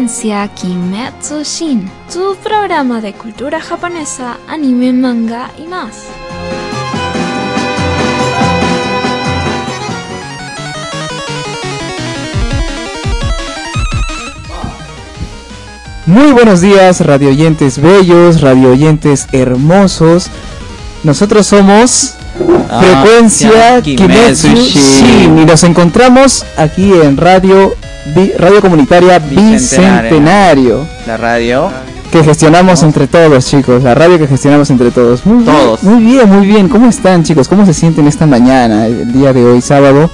frecuencia Kimetsu Shin, tu programa de cultura japonesa, anime, manga y más. Muy buenos días, radio oyentes bellos, radio oyentes hermosos. Nosotros somos Ah, Frecuencia Kimetsu Kimetsu Shin Shin. y nos encontramos aquí en Radio Radio Comunitaria Bicentenario. Bicentenario La radio. que gestionamos entre todos, chicos. La radio que gestionamos entre todos. Muy bien, Todos. Muy bien, muy bien. ¿Cómo están, chicos? ¿Cómo se sienten esta mañana, el día de hoy, sábado?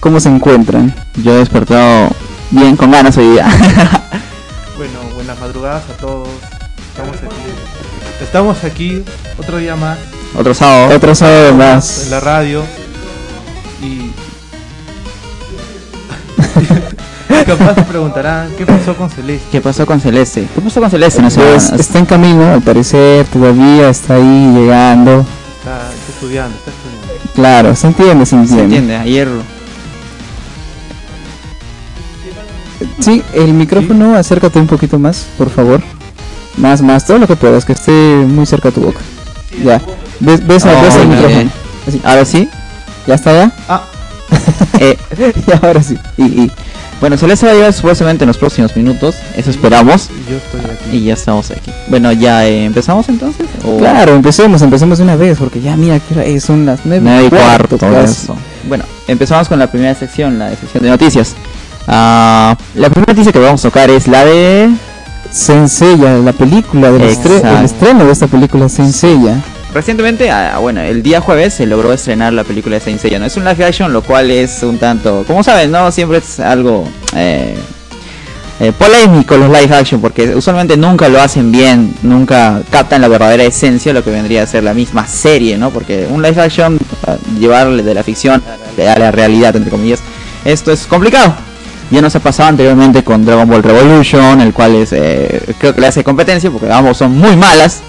¿Cómo se encuentran? Yo he despertado bien con ganas hoy día. Bueno, buenas madrugadas a todos. Estamos aquí. Estamos aquí otro día más Otro sábado. Otro sábado en más. la radio y capaz se preguntarán qué pasó con Celeste. ¿Qué pasó con Celeste? ¿Qué pasó con Celeste? No sé. Pues está en camino, al parecer, todavía está ahí llegando. Está, está estudiando, está estudiando. Claro, se entiende, se ¿Se entiende. entiende? Ayer. Sí, el micrófono, acércate un poquito más, por favor. Más, más, todo lo que puedas, que esté muy cerca a tu boca. Ya. ¿Ves, ves, Oh, ves el micrófono? Así. Ahora sí. ¿Ya está ya? Ah, Eh, y ahora sí. y, y- bueno, Celeste va a llegar supuestamente en los próximos minutos. Eso esperamos. y yo estoy aquí. Y ya estamos aquí. Bueno, ya eh, empezamos entonces. ¿O Claro, empecemos, empecemos de una vez, porque ya mira que son las nueve, Nueve y cuarto, todo casi. eso. Bueno, empezamos con la primera sección, la sección de noticias. Ah, la primera noticia que vamos a tocar es la de Senseiya, la película, del estre- el estreno de esta película Senseiya. Recientemente, bueno, el día jueves se logró estrenar la película de Saint Seiya, ¿no? Es un live action, lo cual es un tanto, como saben, ¿no? Siempre es algo eh, eh, polémico los live action, porque usualmente nunca lo hacen bien, nunca captan la verdadera esencia, lo que vendría a ser la misma serie, ¿no? Porque un live action, ah, llevarle de la ficción a la realidad, entre comillas, esto es complicado. Ya nos ha pasado anteriormente con Dragon Ball Revolution, el cual es, eh, creo que le hace competencia, porque ambos son muy malas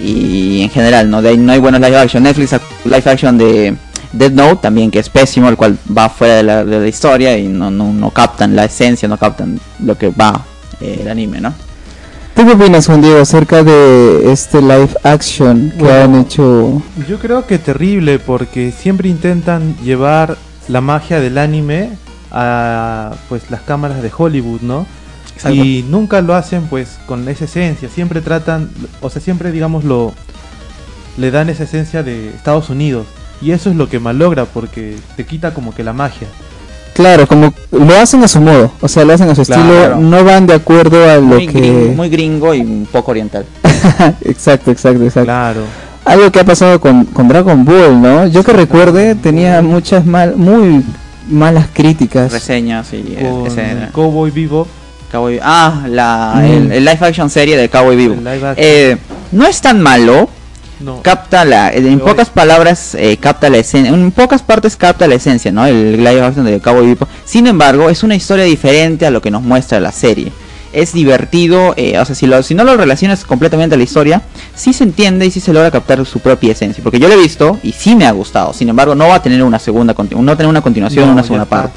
y en general no de ahí no hay buenos live action Netflix live action de Dead Note también que es pésimo el cual va fuera de la, de la historia y no, no, no captan la esencia no captan lo que va eh, el anime no ¿Tú qué opinas, Juan Diego, acerca de este live action que Bueno. han hecho? Yo creo que terrible porque siempre intentan llevar la magia del anime a pues las cámaras de Hollywood, ¿no? Y nunca lo hacen pues con esa esencia, siempre tratan, o sea, siempre digamos lo le dan esa esencia de Estados Unidos y eso es lo que malogra porque te quita como que la magia. Claro, como lo hacen a su modo, o sea, lo hacen a su Claro. estilo, no van de acuerdo a lo muy, que... gringo, muy gringo y un poco oriental exacto, exacto, exacto. Claro. Algo que ha pasado con, con Dragon Ball, ¿no? Yo que recuerde, tenía muchas mal, muy malas críticas. reseñas y Con Cowboy Vivo, Cowboy ah la Mm. el, el live action serie de Cowboy Vivo. eh, no es tan malo. No. capta la en Pero pocas palabras eh, capta la esencia en pocas partes capta la esencia no el live action de Cowboy Bebop sin embargo es una historia diferente a lo que nos muestra la serie es divertido eh, o sea si lo si no lo relacionas completamente a la historia sí se entiende y sí se logra captar su propia esencia porque yo lo he visto y sí me ha gustado sin embargo no va a tener una segunda no va a tener una continuación No, una segunda parte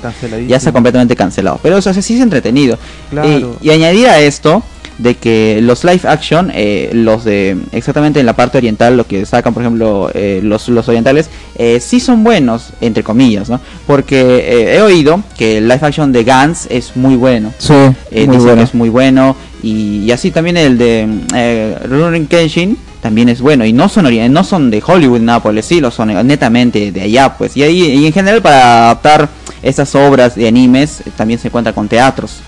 ya está completamente cancelado. Pero o sea, sí es entretenido. Claro. Eh, y añadir a esto de que los live action, eh, los de exactamente en la parte oriental, lo que sacan, por ejemplo, eh, los, los orientales, eh, sí son buenos, entre comillas, ¿no? Porque eh, he oído que el live action de Gans es muy bueno. Sí, muy dicen bueno. que es muy bueno. Y, y así también el de eh, Rurouni Kenshin también es bueno. Y no son no son de Hollywood, nada por el estilo, son netamente de allá, pues. Y ahí, y en general para adaptar estas obras de animes también se encuentra con teatros.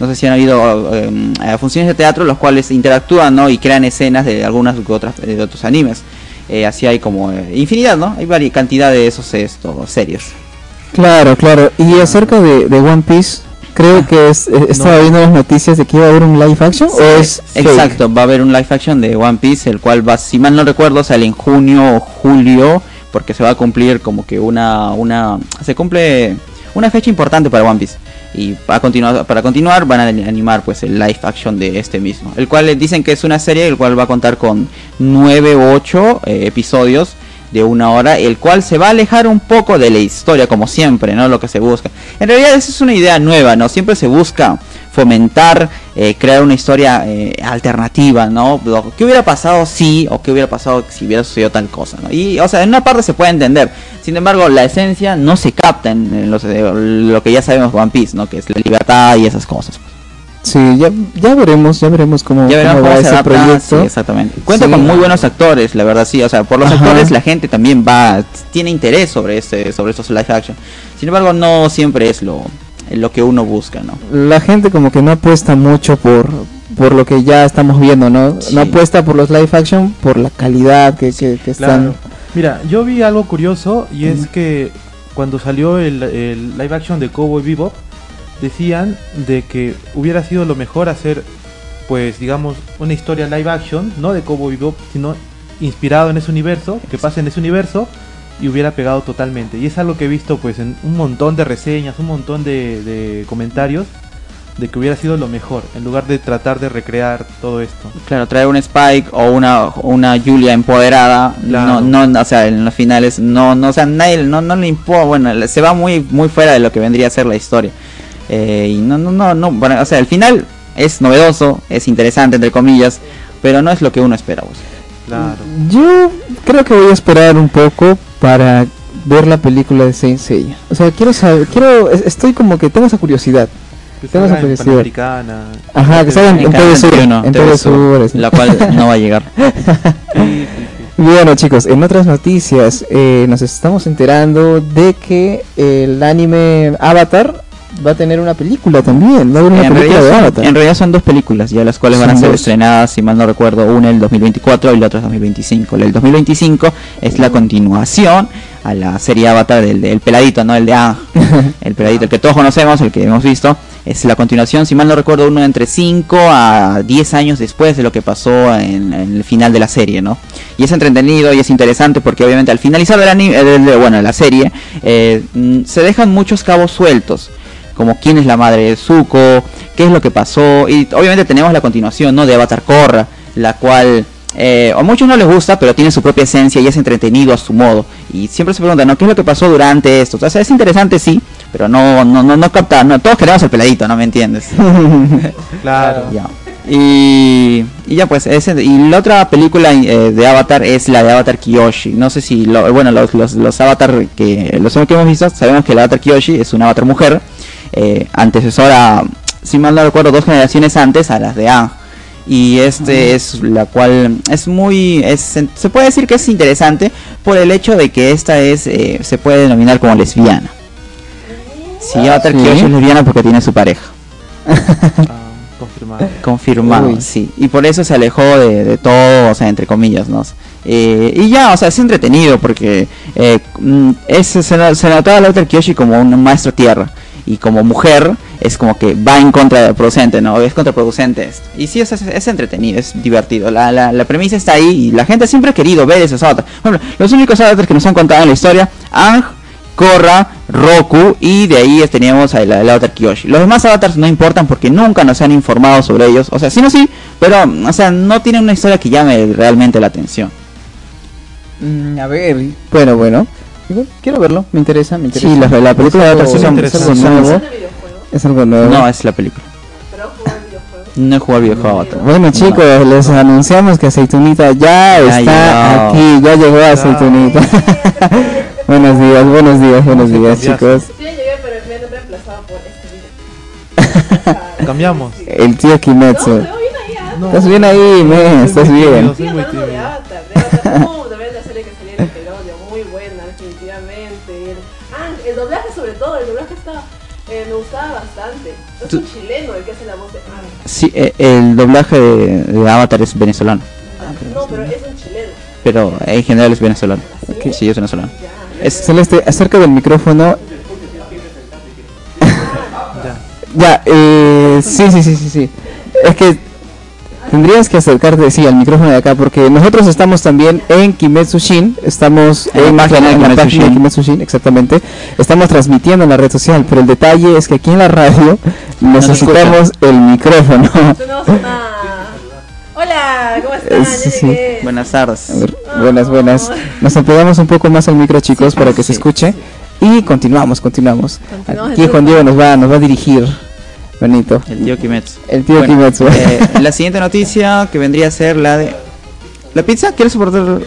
No sé si han habido eh, eh, funciones de teatro los cuales interactúan ¿no? y crean escenas de algunas u otras de otros animes. Eh, así hay como eh, infinidad, ¿no? Hay varias cantidad de esos series. Claro, claro. Y acerca de, de One Piece, creo que es, eh, estaba No. viendo las noticias de que iba a haber un live action o es fake? Exacto, va a haber un live action de One Piece, el cual va, si mal no recuerdo, sale en junio o julio, porque se va a cumplir como que una, una, se cumple una fecha importante para One Piece. Y para continuar, para continuar van a animar pues el live action de este mismo, el cual eh, dicen que es una serie el cual va a contar con 9 u 8 episodios de una hora, el cual se va a alejar un poco de la historia, como siempre, ¿no? Lo que se busca. En realidad esa es una idea nueva, ¿no? Siempre se busca fomentar, eh, crear una historia eh, alternativa, ¿no? ¿Qué hubiera pasado si o qué hubiera pasado si hubiera sucedido tal cosa, ¿no? Y, o sea, en una parte se puede entender. Sin embargo, la esencia no se capta en, en los- eh, lo que ya sabemos One Piece, ¿no? Que es la libertad y esas cosas. Sí, ya, ya veremos, ya veremos cómo, Ya veremos cómo va se ese adapta, proyecto. sí, exactamente. Cuenta Sí. con muy buenos actores, la verdad, sí. O sea, por los Ajá. actores la gente también va, tiene interés sobre este, sobre estos live action. Sin embargo, no siempre es lo, lo que uno busca, ¿no? La gente como que no apuesta mucho por por lo que ya estamos viendo, ¿no? Sí. No apuesta por los live action por la calidad que, que, que están. Claro. Mira, yo vi algo curioso y es que cuando salió el, el live action de Cowboy Bebop, decían de que hubiera sido lo mejor hacer, pues digamos, una historia live action, no de Cowboy Bebop, sino inspirado en ese universo, que pase en ese universo y hubiera pegado totalmente. Y es algo que he visto pues en un montón de reseñas, un montón de, de comentarios, de que hubiera sido lo mejor, en lugar de tratar de recrear todo esto. Claro, traer un Spike o una, una Julia empoderada, Claro. no, no, o sea, en los finales, no, no, o sea, nadie, no, no le importa, bueno, se va muy, muy fuera de lo que vendría a ser la historia. Eh, y no, no, no, no, bueno, o sea, el final es novedoso, es interesante, entre comillas, pero no es lo que uno espera, pues. Claro. Yo creo que voy a esperar un poco para ver la película de Saint Seiya. O sea, quiero saber, quiero, es- estoy como que tengo esa curiosidad. Que Tengo esa salga en curiosidad. Panamericana. Ajá, que salga en, en TV Sur, 21, en TV Sur, la cual no va a llegar. Bueno chicos, en otras noticias eh, nos estamos enterando de que el anime Avatar va a tener una película también, va a haber una En película realidad, de son, Avatar. en realidad son dos películas ya las cuales van a ser dos. estrenadas, si mal no recuerdo, una el 2024 y la otra el 2025. La del 2025 es la continuación a la serie Avatar del, del peladito, ¿no? El de Ang, el peladito, el que todos conocemos, el que hemos visto. Es la continuación, si mal no recuerdo, uno entre 5 a 10 años después de lo que pasó en, en el final de la serie, ¿no? Y es entretenido y es interesante porque obviamente al finalizar anime, eh, de- bueno, la serie, eh, mm, se dejan muchos cabos sueltos como quién es la madre de Zuko, qué es lo que pasó, y obviamente tenemos la continuación, ¿no? De Avatar Korra, la cual eh, a muchos no les gusta, pero tiene su propia esencia y es entretenido a su modo. Y siempre se preguntan, ¿no? ¿Qué es lo que pasó durante esto? O sea, es interesante, sí, pero no, no, no, no capta, no, todos queremos el peladito, ¿no me entiendes? Claro. Ya. Y, y ya pues, ese, y la otra película eh, de Avatar es la de Avatar Kiyoshi. No sé si, lo, bueno, los, los, los Avatar que, los que hemos visto, sabemos que el Avatar Kiyoshi es una Avatar mujer, eh, antecesora, si mal no recuerdo, dos generaciones antes a las de Aang. Y este es la cual es muy, es, se puede decir que es interesante por el hecho de que esta es, eh, se puede denominar como lesbiana. Si Avatar Sí. Kiyoshi es lesbiana porque tiene su pareja. Ah, confirmado. Confirmado, Uy. sí. Y por eso se alejó de, de todo, o sea, entre comillas, ¿no? Eh, y ya, o sea, es entretenido porque eh, mm, es, se, se notaba a Lauter Kiyoshi como un maestro tierra. Y como mujer es como que va en contra del producente, ¿no? Es contraproducente esto. Y sí, es, es, es entretenido, es divertido. La, la, la premisa está ahí y la gente siempre ha querido ver esos avatars. Bueno, los únicos avatars que nos han contado en la historia, Ang, Korra, Roku y de ahí teníamos al al avatar Kyoshi. Los demás avatars no importan porque nunca nos han informado sobre ellos. O sea, sí no sí, pero o sea, no tienen una historia que llame realmente la atención. Mm, a ver, bueno, bueno. Quiero verlo, me interesa, me interesa. Sí, la, la película de Es Avatar sí son, es algo nuevo. ¿Es de videojuego? Es algo nuevo. No, es la película. ¿Pero jugar videojuegos? No he jugado videojuego Avatar. Bueno chicos, les anunciamos que Aceitunita ya, Ya está llegó. aquí, ya llegó Aceitunita. buenos días, buenos días, buenos ¿Cómo días chicos. Sí, llegué, pero me han reemplazado por este video. Cambiamos. El tío Kimetsu. se ve bien ahí. No. Estás bien ahí, men, Soy estás muy bien. tímido, Estoy soy muy hablando de tímido. Avatar, de Avatar. Todo, el doblaje está, eh, me gustaba bastante. Es un chileno el que hace la voz de Ang. Sí, eh, el doblaje de, de Avatar es venezolano, No, pero es un chileno. pero en general es venezolano. ¿Sí? Sí, es venezolano. Ya. Es, Celeste, acerca del micrófono. Ya. Ya, eh, sí, sí, sí, sí, sí. Es que tendrías que acercarte, sí, al micrófono de acá, porque nosotros estamos también en Kimetsu Shin, estamos En la en, página de en la Kimetsu página de Shin. Kimetsu Shin, exactamente. Estamos transmitiendo en la red social, pero el detalle es que aquí en la radio necesitamos el micrófono. Hola, ¿cómo están? Sí, sí. buenas tardes. Buenas, buenas. Nos ampliamos un poco más al micro, chicos, para que se sí. escuche. Y continuamos, continuamos. Continuamos, Aquí Juan Diego nos va, nos va a dirigir Bonito. El tío Kimetsu. El tío Bueno, Kimetsu. eh, la siguiente noticia que vendría a ser la de... ¿La pizza? ¿Quieres soportar?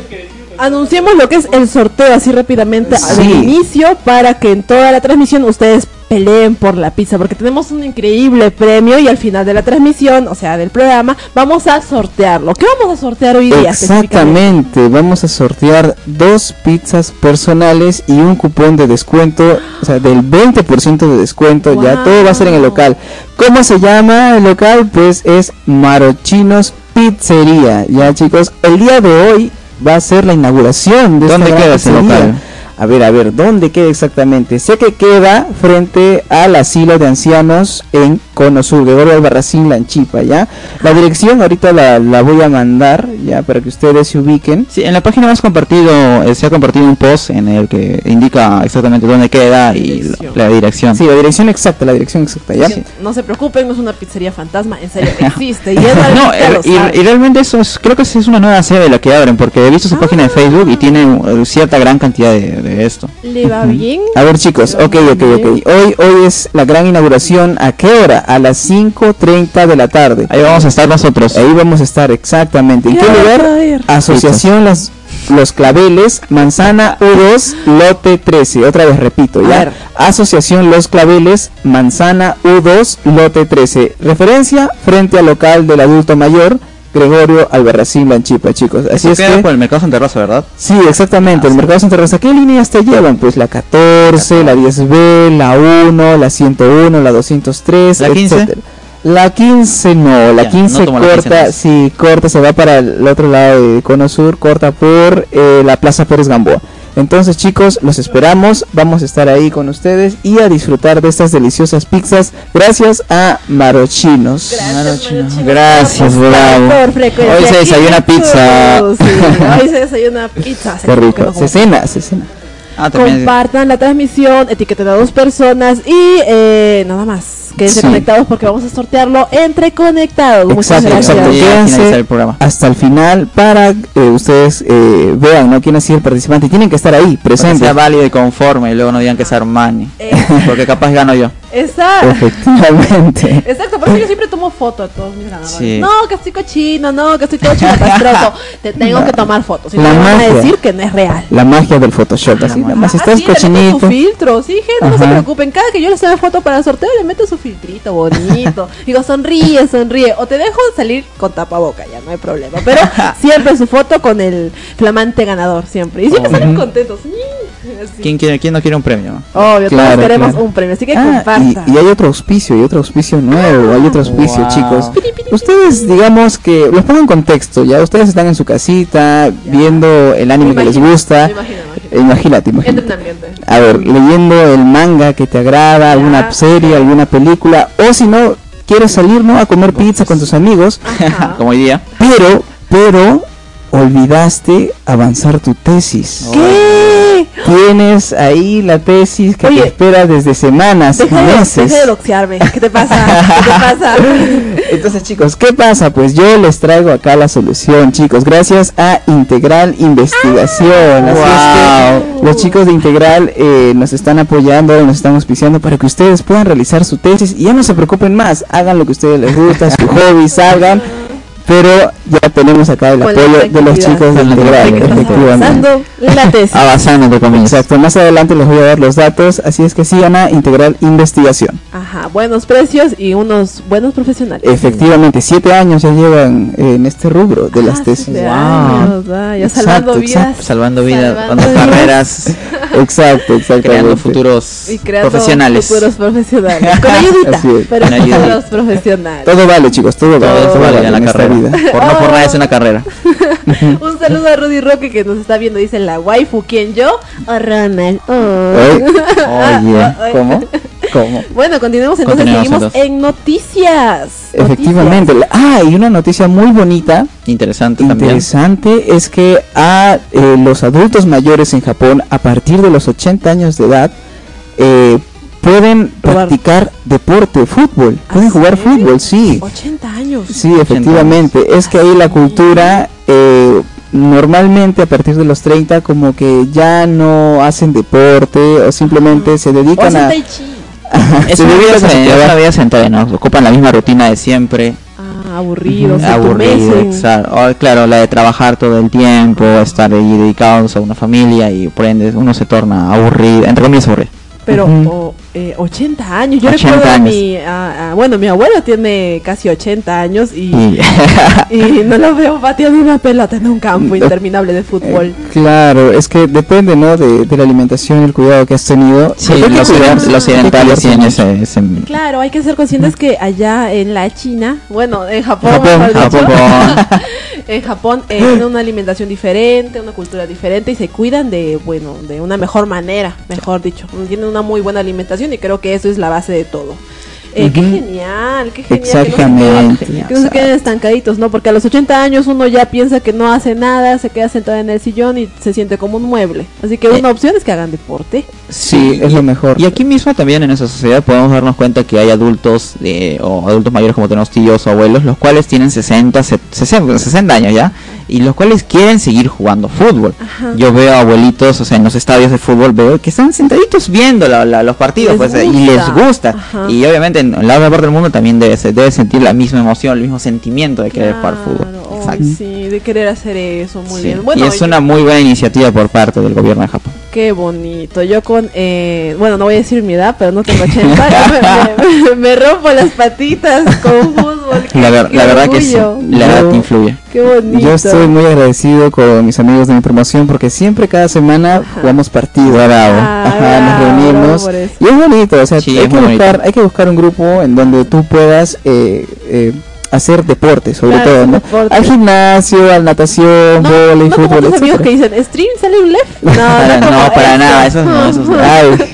Anunciemos lo que es el sorteo así rápidamente Sí. al inicio para que en toda la transmisión ustedes peleen por la pizza porque tenemos un increíble premio y al final de la transmisión, o sea, del programa, vamos a sortearlo. ¿Qué vamos a sortear hoy día? Exactamente, vamos a sortear dos pizzas personales y un cupón de descuento, o sea, del 20% de descuento, ya todo va a ser en el local. ¿Cómo se llama el local? Pues es Marochinos Pizzería, ya chicos, el día de hoy va a ser la inauguración de ¿Dónde queda ese local? A ver, a ver, ¿dónde queda exactamente? Sé que queda frente al asilo de ancianos en Cono Sur, Gregorio Albarracín, Lanchipa, ¿ya? La dirección ahorita la, la voy a mandar, ya, para que ustedes se ubiquen. Sí, en la página hemos compartido, eh, se ha compartido un post en el que indica exactamente dónde queda y la, la dirección. Sí, la dirección exacta, la dirección exacta, ¿ya? Sí, No se preocupen, no es una pizzería fantasma, en serio, existe. Y Edward No, y, y realmente eso es, creo que es una nueva sede la que abren, porque he visto su página de Facebook y tiene eh, cierta gran cantidad de, de esto. ¿Le va bien? A ver chicos, ok, ok, ok. Hoy, hoy es la gran inauguración. ¿A qué hora? A las 5.30 de la tarde. Ahí vamos a estar nosotros. Ahí vamos a estar exactamente. ¿En ¿Qué qué va a lugar? Asociación Las Los Claveles, Manzana U2, Lote 13. Otra vez repito, ¿ya? Asociación Los Claveles, Manzana U2, Lote 13. Referencia frente al local del adulto mayor, Gregorio Albarracín Lanchipa, chicos. Así Eso es queda que... por el Mercado Santa Rosa, ¿verdad? Sí, exactamente, el mercado Santa Rosa. ¿Qué líneas te llevan? Pues la 14, la 10B, la 1, la 101, la 203, ¿La 15? etcétera. La 15 no, la Ya, 15 no tomo la 15 corta, entonces. sí, corta, se va para el otro lado de Cono Sur, corta por eh, la Plaza Pérez Gamboa. Entonces chicos, los esperamos, vamos a estar ahí con ustedes y a disfrutar de estas deliciosas pizzas gracias a Marochinos. Gracias, Gracias, bravo. Por frecuencia Hoy se desayuna pizza. Sí, hoy se desayuna pizza. Qué rico, se cena, se cena. Ah. Compartan la transmisión, etiqueten a dos personas y eh, nada más. Quédense Sí. conectados porque vamos a sortearlo entre conectados. Muchas gracias. Quédense el programa. hasta el final para eh, ustedes eh, vean ¿no? quién ha sido el participante. Tienen que estar ahí, que presentes. sea válido y conforme y luego no digan que es Armani. Eh. Porque capaz gano yo. Exacto. Efectivamente. Exacto, por eso yo siempre tomo foto a todos mis ganadores. Sí. No, que estoy cochino, no, que estoy todo chilapastroso. Te tengo que tomar fotos. Si no van a magia. decir que no es real. La magia del Photoshop. Así, nada más Ah, estás sí, le meto cochinito. su filtro, sí, gente, no se preocupen. Cada que yo les haga foto para el sorteo, le meto su filtrito bonito. Digo, sonríe, sonríe. O te dejo salir con tapaboca, ya no hay problema. Pero siempre su foto con el flamante ganador, siempre. Y siempre salen contentos. ¿Quién, quiere, ¿Quién no quiere un premio? Obvio, Claro, todos queremos claro. un premio, así que Ah, compartan. Y, y hay otro auspicio, y otro auspicio nuevo, hay otro auspicio, Wow. chicos. Ustedes, digamos que los pongo en contexto, ya ustedes están en su casita viendo el anime Me que les gusta. Imagínate, imagínate. A ver, leyendo el manga que te agrada, alguna serie, alguna película, o si no, quieres salir, ¿no? A comer pizza con tus amigos. Como hoy día. pero, pero, olvidaste avanzar tu tesis. ¿Qué? Tienes ahí la tesis que Oye, te espera desde semanas, Deja de, meses. deja de doxearme. ¿Qué te pasa? ¿Qué te pasa? Entonces chicos, ¿qué pasa? Pues yo les traigo acá la solución, chicos, gracias a Integral Investigación. Así es que los chicos de Integral eh, nos están apoyando, nos están auspiciando para que ustedes puedan realizar su tesis y ya no se preocupen más, hagan lo que a ustedes les gusta, su hobby, salgan. Pero ya tenemos acá el apoyo de los chicos de de Integral, de que estás efectivamente. avanzando la tesis. Avanzando, entre comillas. Exacto, más adelante les voy a dar los datos, así es que sigan a Integral Investigación. Ajá, buenos precios y unos buenos profesionales. Efectivamente, siete años ya llevan en este rubro de las Ah, tesis. siete Wow. años, ah, ya Exacto, salvando exacto. vidas. Salvando vidas, Salvando dando vidas. carreras, Exacto, exactamente. creando futuros Y creando profesionales. futuros profesionales. Con ayudita, pero futuros profesionales. Todo vale, chicos, todo vale. Todo todo vale vale en la carrera. Vida. Por no por nada es una carrera. Un saludo a Rudy Roque que nos está viendo. Dice la waifu, ¿quién yo? O Ronald. Oh. Oye, oye, ¿cómo? ¿Cómo? Bueno, continuemos entonces. Continuemos, seguimos entonces. en noticias. Efectivamente. la- Ah, y una noticia muy bonita, Interesante también. interesante, es que a eh, los adultos mayores en Japón, a partir de los 80 años de edad, eh, pueden Probar. practicar deporte, fútbol. ¿Ah, Pueden jugar sí? fútbol, sí. 80 años. Sí, efectivamente. Es que ahí la cultura, eh, normalmente a partir de los 30, como que ya no hacen deporte o simplemente se O dedican hacen a... Es Se una vida, ¿no? Ocupan la misma rutina de siempre. Ah, aburridos, se aburrido, entumecen. exacto. O, claro, la de trabajar todo el tiempo, estar ahí dedicados a una familia y por ende uno se torna aburrido, entre comillas aburrido. Pero Ujú. o- eh, 80 años. Yo 80 recuerdo a años. mi. a- a- bueno, mi abuelo tiene casi 80 años y, Y no lo veo pateando una pelota en un campo interminable de fútbol. Eh, Claro, es que depende, ¿no? De, de la alimentación y el cuidado que has tenido. sí, los, cuidar- los sedentarios tienen ese, ese- Claro, hay que ser conscientes que allá en la China, bueno, en Japón, Japón, mejor dicho, Japón. en Japón eh, tienen una alimentación diferente, una cultura diferente y se cuidan de, bueno, de una mejor manera, mejor dicho. Tienen una muy buena alimentación y creo que eso es la base de todo. Eh, Qué genial, qué genial. Exactamente. Que no, se queden, que no se queden estancaditos, ¿no? Porque a los 80 años uno ya piensa que no hace nada, se queda sentado en el sillón y se siente como un mueble. Así que una opción es que hagan deporte. Sí, es lo mejor. Y aquí mismo también en nuestra sociedad podemos darnos cuenta que hay adultos eh, o adultos mayores como tenemos tíos o abuelos, los cuales tienen 60, se- 60, 60 años ya, y los cuales quieren seguir jugando fútbol. Ajá. Yo veo abuelitos, o sea, en los estadios de fútbol, veo que están sentaditos viendo la- la- los partidos Les pues, y les gusta. Ajá. Y obviamente en la otra parte del mundo también debe, debe sentir la misma emoción, el mismo sentimiento de querer jugar fútbol. Exacto. sí, de querer hacer eso, muy Sí. bien. Bueno, y es yo- una muy buena iniciativa por parte del gobierno de Japón. Qué bonito. Yo con, eh, bueno, no voy a decir mi edad, pero no tengo 80. me, me- me rompo las patitas con fútbol. La, ver- qué la verdad que sí, la edad Yo- influye. Qué bonito. Yo estoy muy agradecido con mis amigos de mi promoción porque siempre cada semana jugamos partido. Bravo. Ah, Ajá, nos reunimos y es bonito, o sea, Sí, hay, es que buscar, bonito. hay que buscar un grupo en donde tú puedas eh, eh, hacer deporte, sobre Claro, todo, ¿no? deporte. Al gimnasio, al natación, No, vóley, no como fútbol, tus amigos que dicen, ¿stream sale un left? No, no, no, como para nada, eso no, eso no. Ay,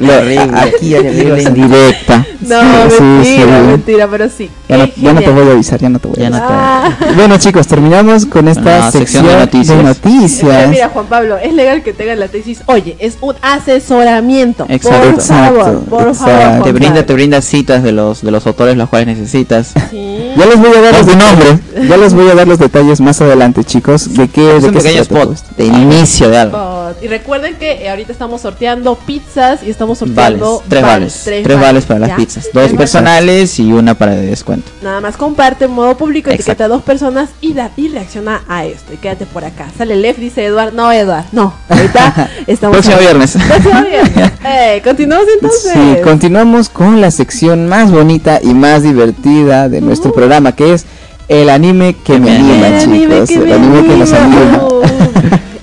lo- Terrible. aquí amigos. indirecta. No, Sí, sí, mentira, sí. mentira, pero sí. Ya no, ya no te voy a avisar, ya no te voy a avisar. Ah. Bueno chicos, terminamos con esta sección, sección de noticias. de noticias. Mira, Juan Pablo, es legal que tengan la tesis. Oye, es un asesoramiento. Exacto. Por favor, Exacto, por exacto. favor. Te brinda, te brinda citas de los de los autores los cuales necesitas. Sí. Ya les voy a dar los tu nombre. Ya les voy a dar los detalles más adelante, chicos, de qué Es de un qué se trata spot de inicio de algo. Y recuerden que ahorita estamos sorteando pizzas y estamos sorteando Vales, tres vales, tres, vales para las ¿ya? pizzas, dos Tres personales y una para de descuento. Nada más comparte en modo público, Exacto. etiqueta a dos personas y, da, y reacciona a esto. Y quédate por acá. Sale Lef, dice Eduard. No, Eduard, no. Ahorita estamos. Próximo viernes. Próximo viernes. Eh, continuamos entonces. Sí, continuamos con la sección más bonita y más divertida de nuestro programa, que es el anime que me anima, chicos. El me anime que nos anima.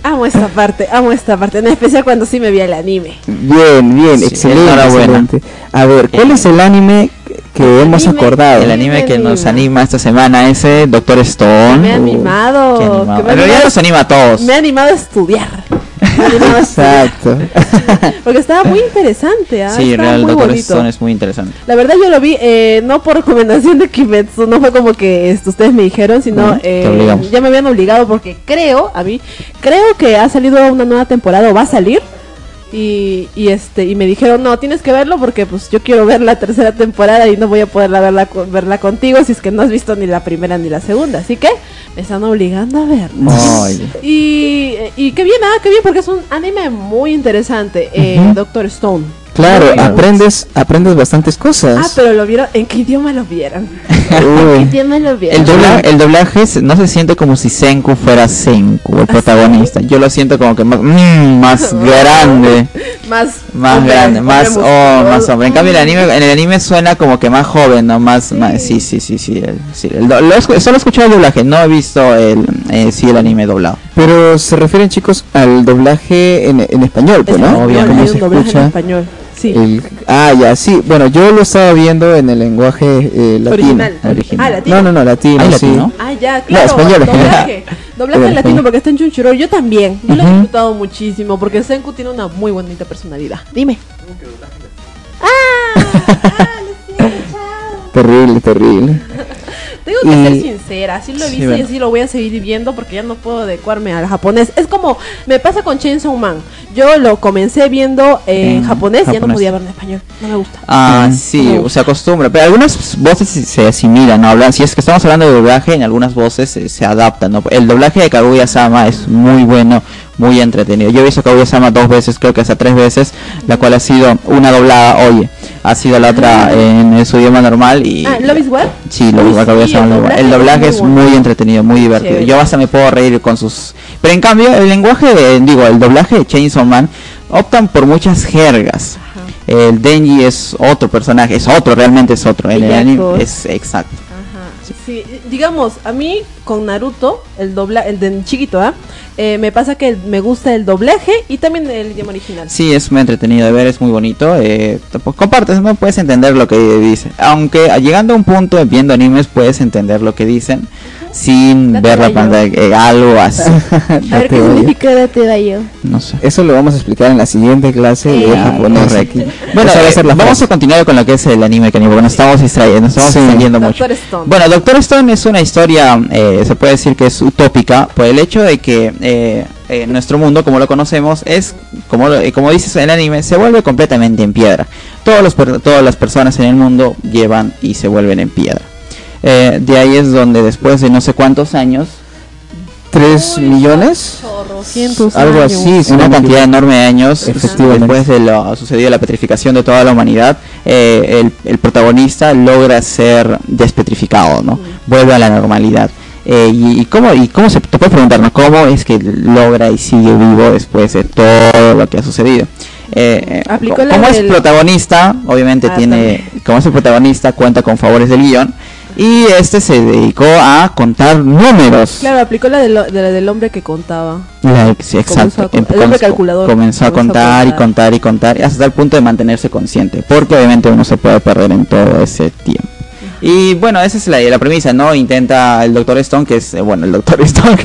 Anima. Uh, amo esta parte, amo esta parte. En especial cuando sí me vi el anime. Bien, bien, Sí, excelente, enhorabuena. excelente. A ver, ¿cuál es el anime que- El hemos anime- acordado? El anime que nos anima esta semana es eh, Doctor Stone. Me ha Uh, animado. Animado. que me ha En realidad animado- nos anima a todos. Me ha animado a estudiar. Exacto. Porque estaba muy interesante. ¿ah? Sí, Estaba real muy Doctor bonito. Stone es muy interesante. La verdad yo lo vi eh, no por recomendación de Kimetsu, no fue como que esto, ustedes me dijeron, sino eh, ya me habían obligado porque creo, a mí, creo que ha salido una nueva temporada o va a salir. Y, y este y me dijeron no tienes que verlo porque pues yo quiero ver la tercera temporada y no voy a poder verla verla contigo si es que no has visto ni la primera ni la segunda así que me están obligando a verla Ay, y, y qué bien, ah, qué bien, porque es un anime muy interesante, eh. Doctor Stone. Claro, aprendes, aprendes bastantes Ah, cosas. pero lo vieron, ¿en qué idioma lo vieron? ¿En qué idioma lo vieron? El, dobla- el doblaje se- no se siente como si Senku fuera Senku, el protagonista. Yo lo siento como que más, mm, más grande, Más, más hombre, grande, hombre más oh, más hombre. En cambio el anime, en el anime suena como que más joven, no más, más- sí, sí, sí, sí. el- sí, el do- lo solo he escuchado el doblaje, no he visto el, eh, sí el anime doblado. Pero se refieren, chicos, al doblaje en, en español, pues, Es ¿no? hay se en escucha español. Sí. el- ah, ya, sí. Bueno, yo lo estaba viendo en el lenguaje eh, latino. Original. Original. Ah, latino. No, no, no, latino, ¿Hay sí. latino? Ah, ya, claro. español, doblaje. Doblaje en latino porque está en Chunchuro. Yo también. Yo lo he disfrutado muchísimo porque Senku tiene una muy bonita personalidad. Dime. Ah, Terrible, terrible. Tengo que Y- ser sincera, así lo he Sí, visto y bueno. así lo voy a seguir viendo porque ya no puedo adecuarme al japonés. Es como me pasa con Chainsaw Man. Yo lo comencé viendo en En japonés y ya no podía verlo en español. No me gusta. Ah, Mm. sí, se acostumbra, pero algunas voces se- se asimilan, ¿no? Hablan, si es que estamos hablando de doblaje, en algunas voces se, se adaptan, ¿no? El doblaje de Kaguya-sama es muy bueno, muy entretenido. Yo he visto Kaguya-sama dos veces, creo que hasta tres veces, la cual ha sido una doblada, oye, ha sido la otra en, su idioma normal y... Ah, ¿Love is? Sí, el Love War. doblaje El doblaje es muy bueno. entretenido, muy divertido. Chévere. Yo hasta me puedo reír con sus... Pero en cambio, el lenguaje, de- digo, el doblaje de Chainsaw Man optan por muchas jergas. El Denji es otro personaje, es otro, realmente es otro. En el anime es exacto. Sí, digamos, a mí con Naruto, el dobla, el de chiquito, ¿ah? Eh, me pasa que me gusta el doblaje y también el idioma original. Sí, es muy entretenido de ver, es muy bonito. Eh, te- compartes, no puedes entender lo que dice. Aunque ah, llegando a un punto viendo animes puedes entender lo que dicen sin Date ver la pantalla, eh, algo así. A ver qué significa date gallo. No sé. Eso lo vamos a explicar en la siguiente clase de japonés. correcto. Bueno, Bueno, Esa va a eh, vamos a continuar con lo que es el anime que porque nos estamos distrayendo, nos estamos Sí. mucho. Doctor Stone. Bueno, Doctor Stone es una historia, eh, se puede decir que es utópica, por el hecho de que eh, eh, nuestro mundo, como lo conocemos, es, como, lo- eh, como dices en el anime, se vuelve completamente en piedra. Todos los, per- todas las personas en el mundo llevan y se vuelven en piedra. Eh, de ahí es donde después de no sé cuántos años, ¿Tres millones? Chorrocientos Algo años. así, una cantidad enorme de años Efectivamente. después de lo sucedido la petrificación de toda la humanidad eh, el, el protagonista logra ser despetrificado no vuelve a la normalidad Eh, y, y cómo y cómo se te puedes preguntarnos cómo es que logra y sigue vivo después de todo lo que ha sucedido Eh, como es del- protagonista obviamente Ah, tiene como es el protagonista cuenta con favores del guion y este se dedicó a contar números Claro, aplicó la del, de la del hombre que contaba. la- sí, Comenzó exacto. a con- Em- el hombre comenzó- calculador. Comenzó a Comenzó a contar y contar. contar y contar hasta el punto de mantenerse consciente, porque obviamente uno se puede perder en todo ese tiempo. Y bueno, esa es la, la premisa, ¿no? Intenta el Doctor Stone, que es, eh, bueno, el Doctor Stone,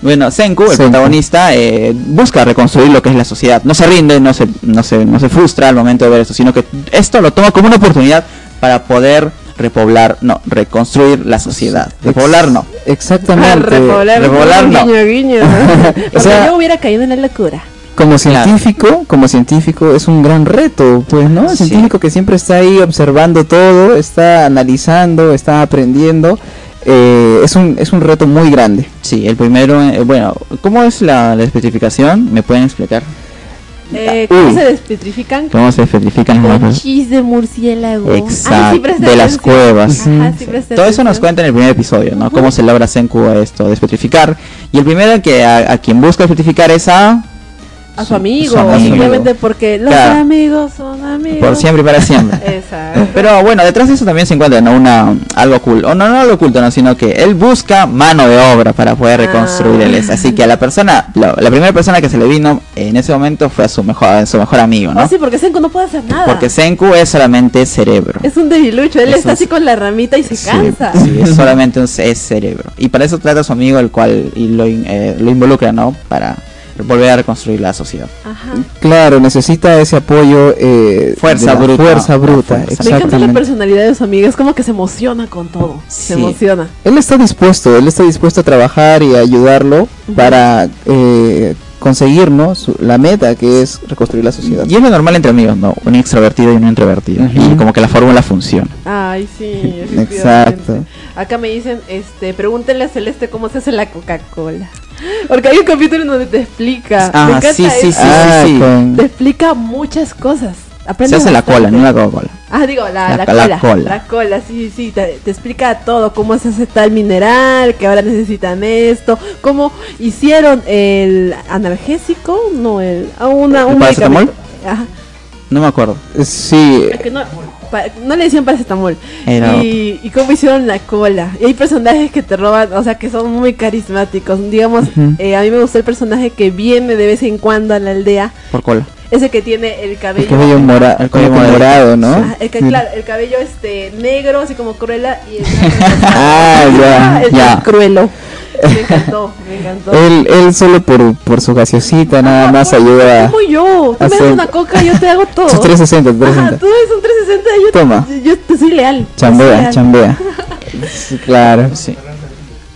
bueno, Senku, el Senku. protagonista, eh, busca reconstruir lo que es la sociedad. No se rinde, no se, no, se, no se frustra al momento de ver esto, sino que esto lo toma como una oportunidad para poder repoblar, no, reconstruir la sociedad. Repoblar no. Exactamente. repoblar, repoblar no. guiño, guiño. Porque sea- yo hubiera caído en la locura. Como Claro. científico, como científico es un gran reto, pues, ¿no? El Sí. científico que siempre está ahí observando todo, está analizando, está aprendiendo, eh, es un es un reto muy grande. Sí, el primero, eh, bueno, ¿cómo es la, la especificación? ¿Me pueden explicar? Eh, ¿Cómo Uy. se despetrifican? ¿Cómo se especifican las Con chis de murciélago. Exacto, Ah, sí, de las cuevas. Ajá, sí, Todo eso nos cuenta en el primer episodio, ¿no? Cómo se logra Senku esto, despetrificar. Y el primero que a, a quien busca despetrificar es a... A su amigo, simplemente porque los Claro. amigos son amigos. Por siempre y para siempre. Exacto. Pero bueno, detrás de eso también se encuentra ¿no? una algo oculto, o no, no algo oculto, no, sino que él busca mano de obra para poder Ah. reconstruir el. Así que a la persona, la, la primera persona que se le vino en ese momento fue a su mejor, a su mejor amigo, ¿no? Oh, sí, porque Senku no puede hacer nada. Porque Senku es solamente cerebro. es un debilucho, él Es está un- así con la ramita y se Sí, cansa. sí, es solamente un es cerebro. Y para eso trata a su amigo, el cual y lo, eh, lo involucra, ¿no? Para volver a reconstruir la sociedad. Ajá. Claro, necesita ese apoyo eh, Fuerza bruta. Fuerza bruta. Me encanta la personalidad de su amiga, es como que se emociona con todo. Se emociona. Él está dispuesto, él está dispuesto a trabajar y a ayudarlo para eh, conseguir, ¿no? su- la meta que es reconstruir la sociedad. Y es lo normal entre amigos, ¿no? Un extrovertido y un introvertido. Y como que la fórmula funciona. Ay, sí. Exacto. Acá me dicen, este, pregúntenle a Celeste cómo se hace la Coca-Cola. Porque hay un capítulo donde te explica. Ah, me encanta sí, sí, eso. sí, Ah, sí. con- Te explica muchas cosas. Se Aprendes hace la bastante. cola, no la Coca-Cola. Ah, digo, la, La- la, la cola, cola. La cola, sí, sí, te, te explica todo, cómo se hace tal mineral, que ahora necesitan esto, cómo hicieron el analgésico, no, el, a una, ¿El un paracetamol? Ajá, No me acuerdo. Sí, es que no, no le decían paracetamol. Era- Y, y cómo hicieron la cola. Y hay personajes que te roban, o sea, que son muy carismáticos. Digamos, eh, a mí me gustó el personaje que viene de vez en cuando a la aldea, Por cola. ese que tiene el cabello... el cabello mora- El como cabello que morado, ¿no? Ah, el, ca- Sí. claro, el cabello este negro, así como cruela y el Ah, ya, ya. cruelo. Me encantó, me encantó. Él, él solo por, por su gaseosita nada Ajá, más pues, ayuda Como yo, tú me das una coca, yo te hago todo. sus 360, Ajá, 360. tú eres un 360, yo, Toma. yo, te soy leal. te soy Chambea, leal. chambea. Sí, claro. Sí.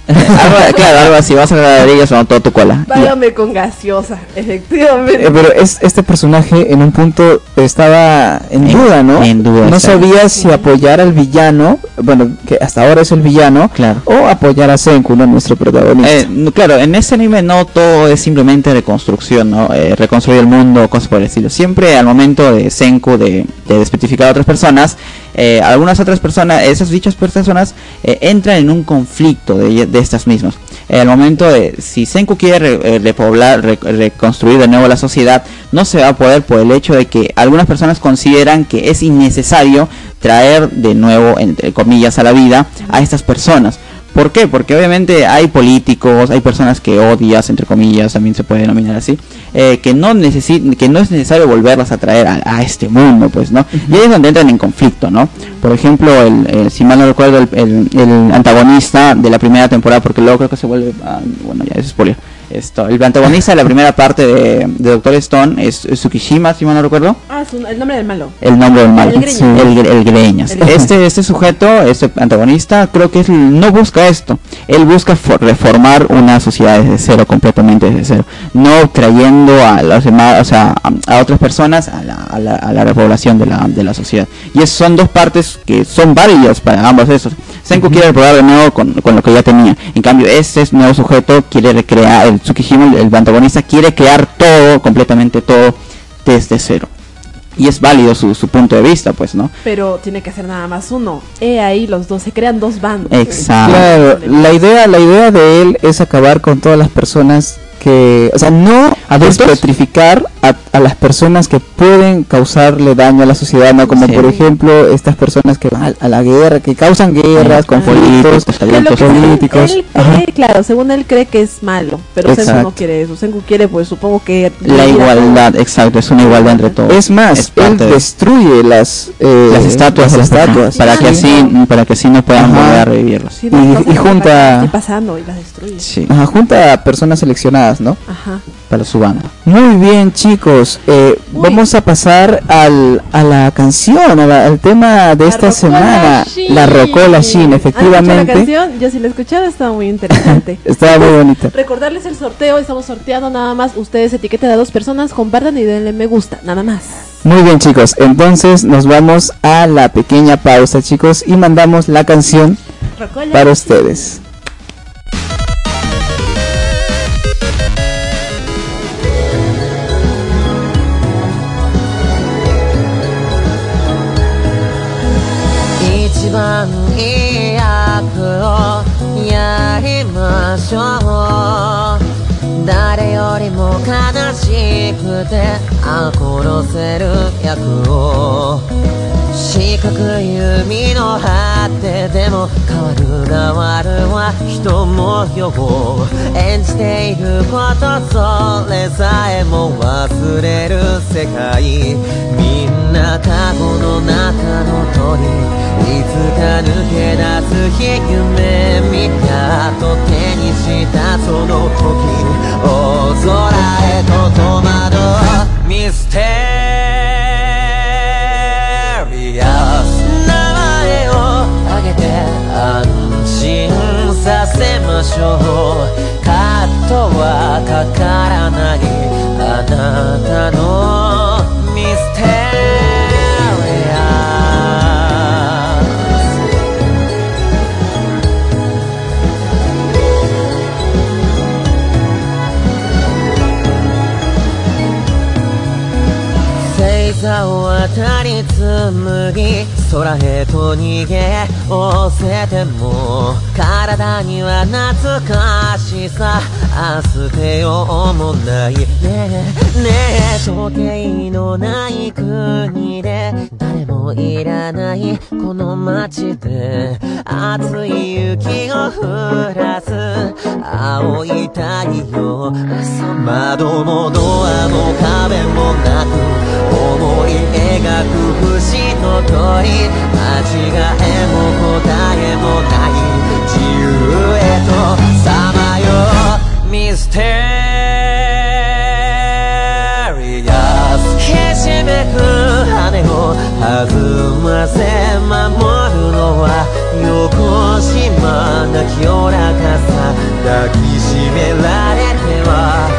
algo, claro, algo así, vas a agarrar ellos o todo tu cola. Págame con gaseosa, efectivamente. Eh, pero es, este personaje en un punto estaba en, En- duda, ¿no? en duda, No sabía si apoyar al villano, bueno, que hasta ahora es el villano, Claro. o apoyar a Senku, ¿no? Nuestro protagonista. Eh, no, claro, en este anime no todo es simplemente reconstrucción, ¿no? Eh, reconstruir el mundo, cosas por el estilo. Siempre al momento de Senku de, de despecificar a otras personas, eh, algunas otras personas, esas dichas personas eh, entran en un conflicto de, de estas mismas. Eh, al momento de, si Senku quiere re- eh, repoblar, re- reconstruir de nuevo la sociedad, no se va a poder por el hecho de que algunas personas consideran que es innecesario traer de nuevo, entre comillas, a la vida a estas personas. ¿Por qué? Porque obviamente hay políticos, hay personas que odias, entre comillas, también se puede denominar así, eh, que no que no es necesario volverlas a traer a, a este mundo, pues, ¿no? Y ahí es donde entran en conflicto, ¿no? Por ejemplo, el, el- si mal no recuerdo, el, el- el antagonista de la primera temporada, porque luego creo que se vuelve, ah, bueno, ya es spoiler. Esto, el antagonista de la primera parte de, de Doctor Stone es, es Tsukishima, si mal no recuerdo. Ah, es un- el nombre del malo. El nombre del mal. El Greñas. Sí, el, el Greñas. Este, este sujeto, este antagonista, creo que es, no busca esto. Él busca for- reformar una sociedad desde cero, completamente desde cero. No trayendo a los demás, o sea, a, a otras personas a la, a la, a la repoblación de la, de la sociedad. Y es, son dos partes que son válidas para ambos esos. Senku quiere probar de nuevo con, con lo que ya tenía. En cambio, este nuevo sujeto quiere recrear, el el antagonista, quiere crear todo, completamente todo, desde cero. Y es válido su, su punto de vista, pues, ¿no? Pero tiene que ser nada más uno. He ahí los dos, se crean dos bandos. Exacto. Claro, la idea, la idea de él es acabar con todas las personas que, o sea, no ¿Adultos? despetrificar a, a las personas que pueden causarle daño a la sociedad, ¿no? Como Sí. por ejemplo estas personas que van a, la guerra, que causan guerras, con conflictos, políticos, políticos. Él claro, según él cree que es malo, pero Senku Exacto. no quiere eso. Senku quiere, pues supongo que La igualdad, exacto, es una igualdad entre todos. Es más, Es él de- destruye las, eh, las estatuas, las estatuas. para que Sí. así, para que así no puedan volver a revivirlos. Sí, Y- no, y junta- pasando y las destruye. Sí, Ajá, junta a personas seleccionadas, ¿no? Ajá. para su banda. Muy bien, chicos. Eh, vamos a pasar al, a la canción, a la- al tema de La esta semana. Shin. La Rocola Shin, ¿Han escuchado la efectivamente. canción? Yo sí la he escuchado, está muy interesante. Estaba muy bonita. Recordarles el sorteo, estamos sorteando nada más. Ustedes etiqueten a dos personas, compartan y denle me gusta, nada más. Muy bien, chicos. Entonces nos vamos a la pequeña pausa, chicos, y mandamos la canción Rocola. para ustedes.「一番いい役をやりましょう」「誰よりも悲しくてあ殺せる役を」「四角い海の果てでも変わる変わるは人模様」「演じていることそれさえも忘れる世界」「みんな過去の中の鳥」いつか抜け出す日夢見たと手にしたその時大空へと戸惑うミステリーアス名前をあげて安心させましょう。カットはかからない。あなたのり紡ぎ空へと逃げおせても体には懐かしさあ捨てようもないねえねえ時計のない国で誰もいらないこの街で熱い雪を降らす青い太陽窓もドアも壁もなく思い描く節の通り間違えも答えもない自由へとさまよう。ミステリアス。ひしめく羽を弾ませ守るのは横島な清らかさ抱きしめられては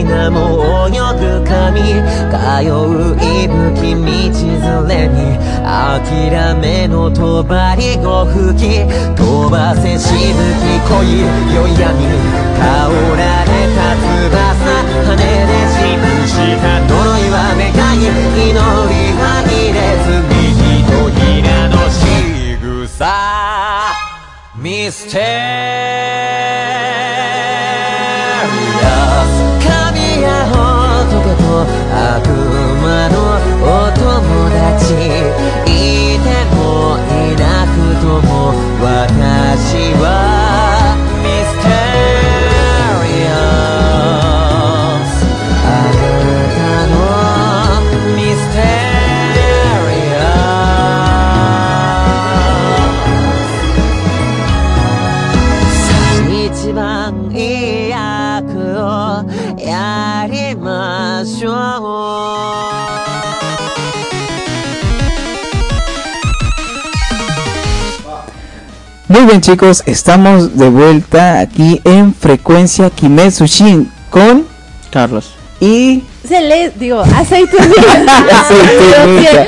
い水も泳ぐ髪通う息吹道連れに諦めの帳ご吹き飛ばせしぶき恋よ闇倒られた翼羽で記した呪いは願い祈りは入れず。右と平の仕草ミステリアや仏と悪魔のお友達いてもいなくとも私は Muy bien chicos, estamos de vuelta aquí en Frecuencia Kimetsu Shin con Carlos. y Se le, digo.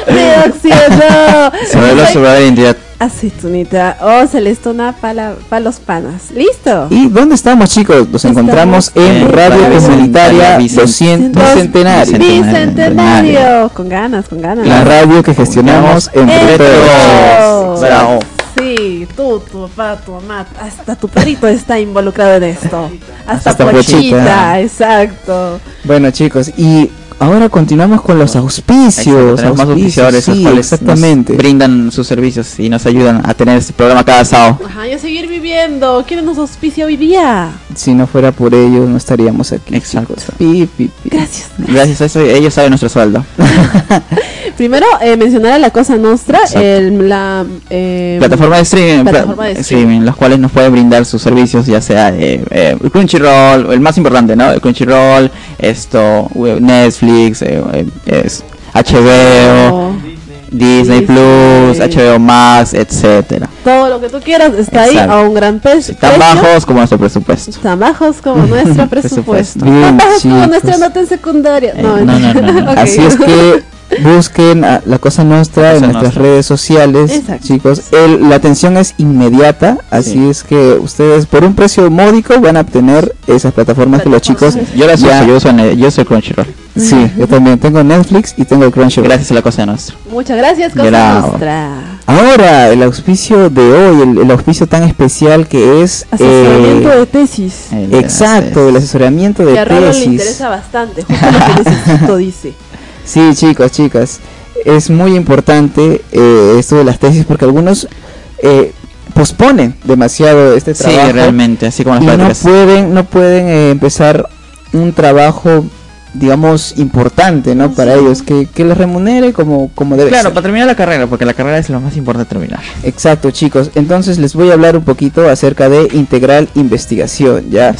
Me oxidó. Se me la identidad. Aceitunita. Oh, celestona para los panas. ¿Listo? ¿Y dónde estamos chicos? Nos encontramos en en Radio Comunitaria Bicentenario. 200 Bicentenario. Bicentenario. Con ganas, con ganas. La radio que gestionamos en. Retro. Bravo. Sí, tú, tu papá, tu mamá, hasta tu perrito está involucrado en esto. Hasta, Hasta Pochita, Pochita. exacto. Bueno chicos, y ahora continuamos con los auspicios. Tenemos más auspiciadores, sí, los cuales exactamente. nos brindan sus servicios y nos ayudan a tener este programa cada sábado. Ajá, y a seguir viviendo. ¿Quién nos auspicia hoy día? Si no fuera por ellos, no estaríamos aquí. Exacto. Pi, pi, pi. Gracias. Gracias a eso ellos saben nuestro sueldo. Primero, eh, mencionar a la Cosa Nostra, Exacto. el, la eh, plataforma de streaming, pla- plataforma de streaming, los cuales nos pueden brindar sus servicios, ya sea eh, eh, Crunchyroll, el más importante, ¿no? El Crunchyroll, esto, Netflix, eh, eh, es HBO, Disney Disney. Plus, HBO Max, etcétera. Todo lo que tú quieras está ahí a un gran precio. Tan bajos como nuestro presupuesto. Tan bajos como nuestro presupuesto. Tan bajos como nuestra nota en secundaria. Eh, no, no, no, no, no. Ok. Así es que busquen a la cosa nuestra La en nuestras redes sociales, Exacto. chicos. El- la atención es inmediata, así Sí. es que ustedes por un precio módico van a obtener esas plataformas que los chicos. Yo las ya- uso, yo uso, yo uso Crunchyroll. Sí, yo también tengo Netflix y tengo Crunchyroll. Gracias a la cosa nuestra. Muchas gracias, Cosa Bravo. Nostra. Ahora el auspicio de hoy, el, el auspicio tan especial que es Asesoramiento eh, de tesis. El- exacto, el asesoramiento Que de a Raro le tesis. interesa bastante. Justo lo que necesito, dice. Sí, chicos, chicas, es muy importante eh, esto de las tesis porque algunos eh, posponen demasiado este Sí, trabajo realmente, así como las y no pueden, no pueden eh, empezar un trabajo, digamos, importante, ¿no? Para ellos, que, que les remunere como, como debe Claro, ser. para terminar la carrera, porque la carrera es lo más importante terminar. Exacto, chicos. Entonces les voy a hablar un poquito acerca de integral investigación, ¿ya?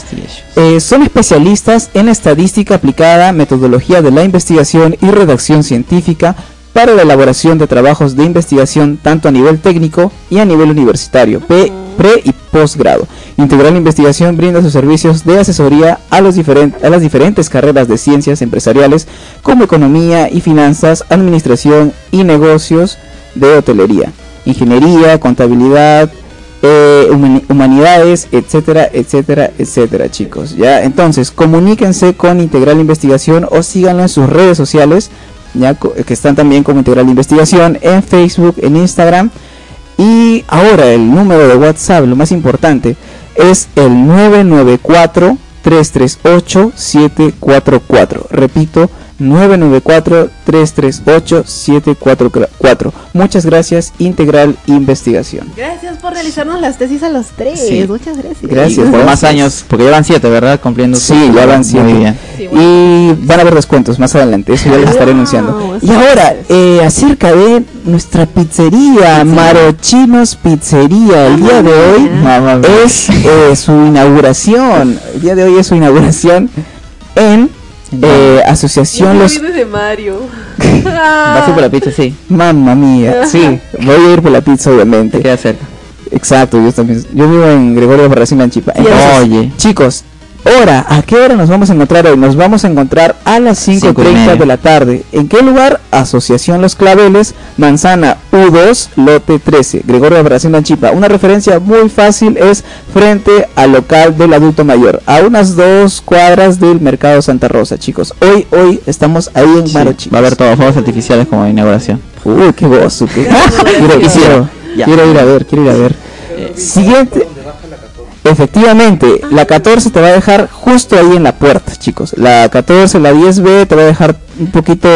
Eh, son especialistas en estadística aplicada, metodología de la investigación y redacción científica para la elaboración de trabajos de investigación tanto a nivel técnico y a nivel universitario, pe- pre y posgrado. Integral Investigación brinda sus servicios de asesoría a, los a las diferentes carreras de ciencias empresariales como economía y finanzas, administración y negocios de hotelería, ingeniería, contabilidad, eh, humani- humanidades, etcétera, etcétera, etcétera, chicos. Ya, entonces comuníquense con Integral Investigación o síganlo en sus redes sociales, ya que están también como Integral Investigación en Facebook, en Instagram. Y ahora el número de WhatsApp, lo más importante, es el 994 338 744. Repito, 994-338-744. Muchas gracias, Integral Investigación. Gracias por realizarnos las tesis a los tres. Sí. Muchas gracias. Gracias. Y por más años, porque llevan siete, ¿verdad? Cumpliendo Sí, ya van siete. Muy bien. Sí, bueno. Y van a haber descuentos más adelante, eso ya les estaré Wow, anunciando. Y ahora, eh, acerca de nuestra pizzería, Marochinos Pizzería, el día de hoy es eh, su inauguración. El día de hoy es su inauguración en eh, Asociación Yo Los... de Mario. Vas a por la pizza, sí. Mamma mía, sí, voy a ir por la pizza Te obviamente. queda cerca. Exacto, yo también. Yo vivo en Gregorio Barracín Lanchipa. Entonces, Oye. chicos, hora. ¿A qué hora nos vamos a encontrar hoy? Nos vamos a encontrar a las Cinco y 5.30 media. de la tarde. ¿En qué lugar? Asociación Los Claveles, Manzana U2, Lote 13, Gregorio Operación Anchipa. Una referencia muy fácil es frente al local del adulto mayor, a unas dos cuadras del Mercado Santa Rosa, chicos. Hoy, hoy estamos ahí en Sí, Marochi. va a haber todos fuegos artificiales como inauguración. Uy, qué gozo, qué- quiero ir a ver, quiero ir a ver. Siguiente. Efectivamente, la 14 te va a dejar justo ahí en la puerta, chicos. La 14, la 10B te va a dejar un poquito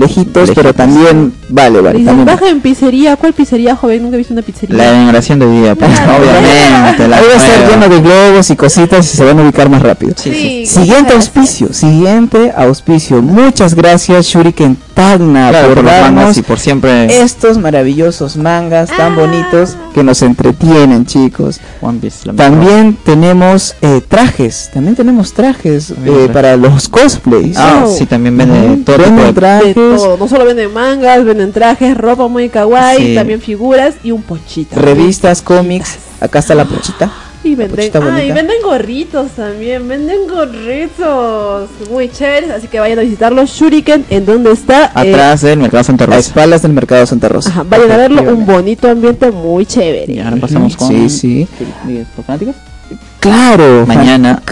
lejitos, pero también vale, vale. También baja en pizzería. ¿Cuál pizzería, joven? Nunca he visto una pizzería. La inauguración de día, pues, Claro. obviamente. la Ahí va a estar lleno de globos y cositas y se van a ubicar más rápido. Sí, sí. Siguiente auspicio, siguiente auspicio. Muchas gracias Shuriken Tagna Claro, por por los mangas y por siempre estos maravillosos mangas tan Ah. bonitos que nos entretienen, chicos. One Piece. la mejor. También tenemos eh, trajes, también tenemos trajes eh, para los cosplays. Ah, Oh. sí, también vende Ujú, todo venden de... de trajes. todo. No solo venden mangas, venden trajes, ropa muy kawaii, Sí. también figuras y un pochita. revistas, cómics. Acá está la pochita. Y venden, ah, y venden gorritos también, venden gorritos muy chéveres, así que vayan a visitarlos. Shuriken, en donde está. Eh, Atrás del Mercado Santa A Rosa. espaldas del Mercado Santa Rosa. ajá, vayan a verlo, un bonito ambiente muy chévere. Y ahora pasamos con... Sí, sí. ¿Los fanáticos? Claro. Mañana.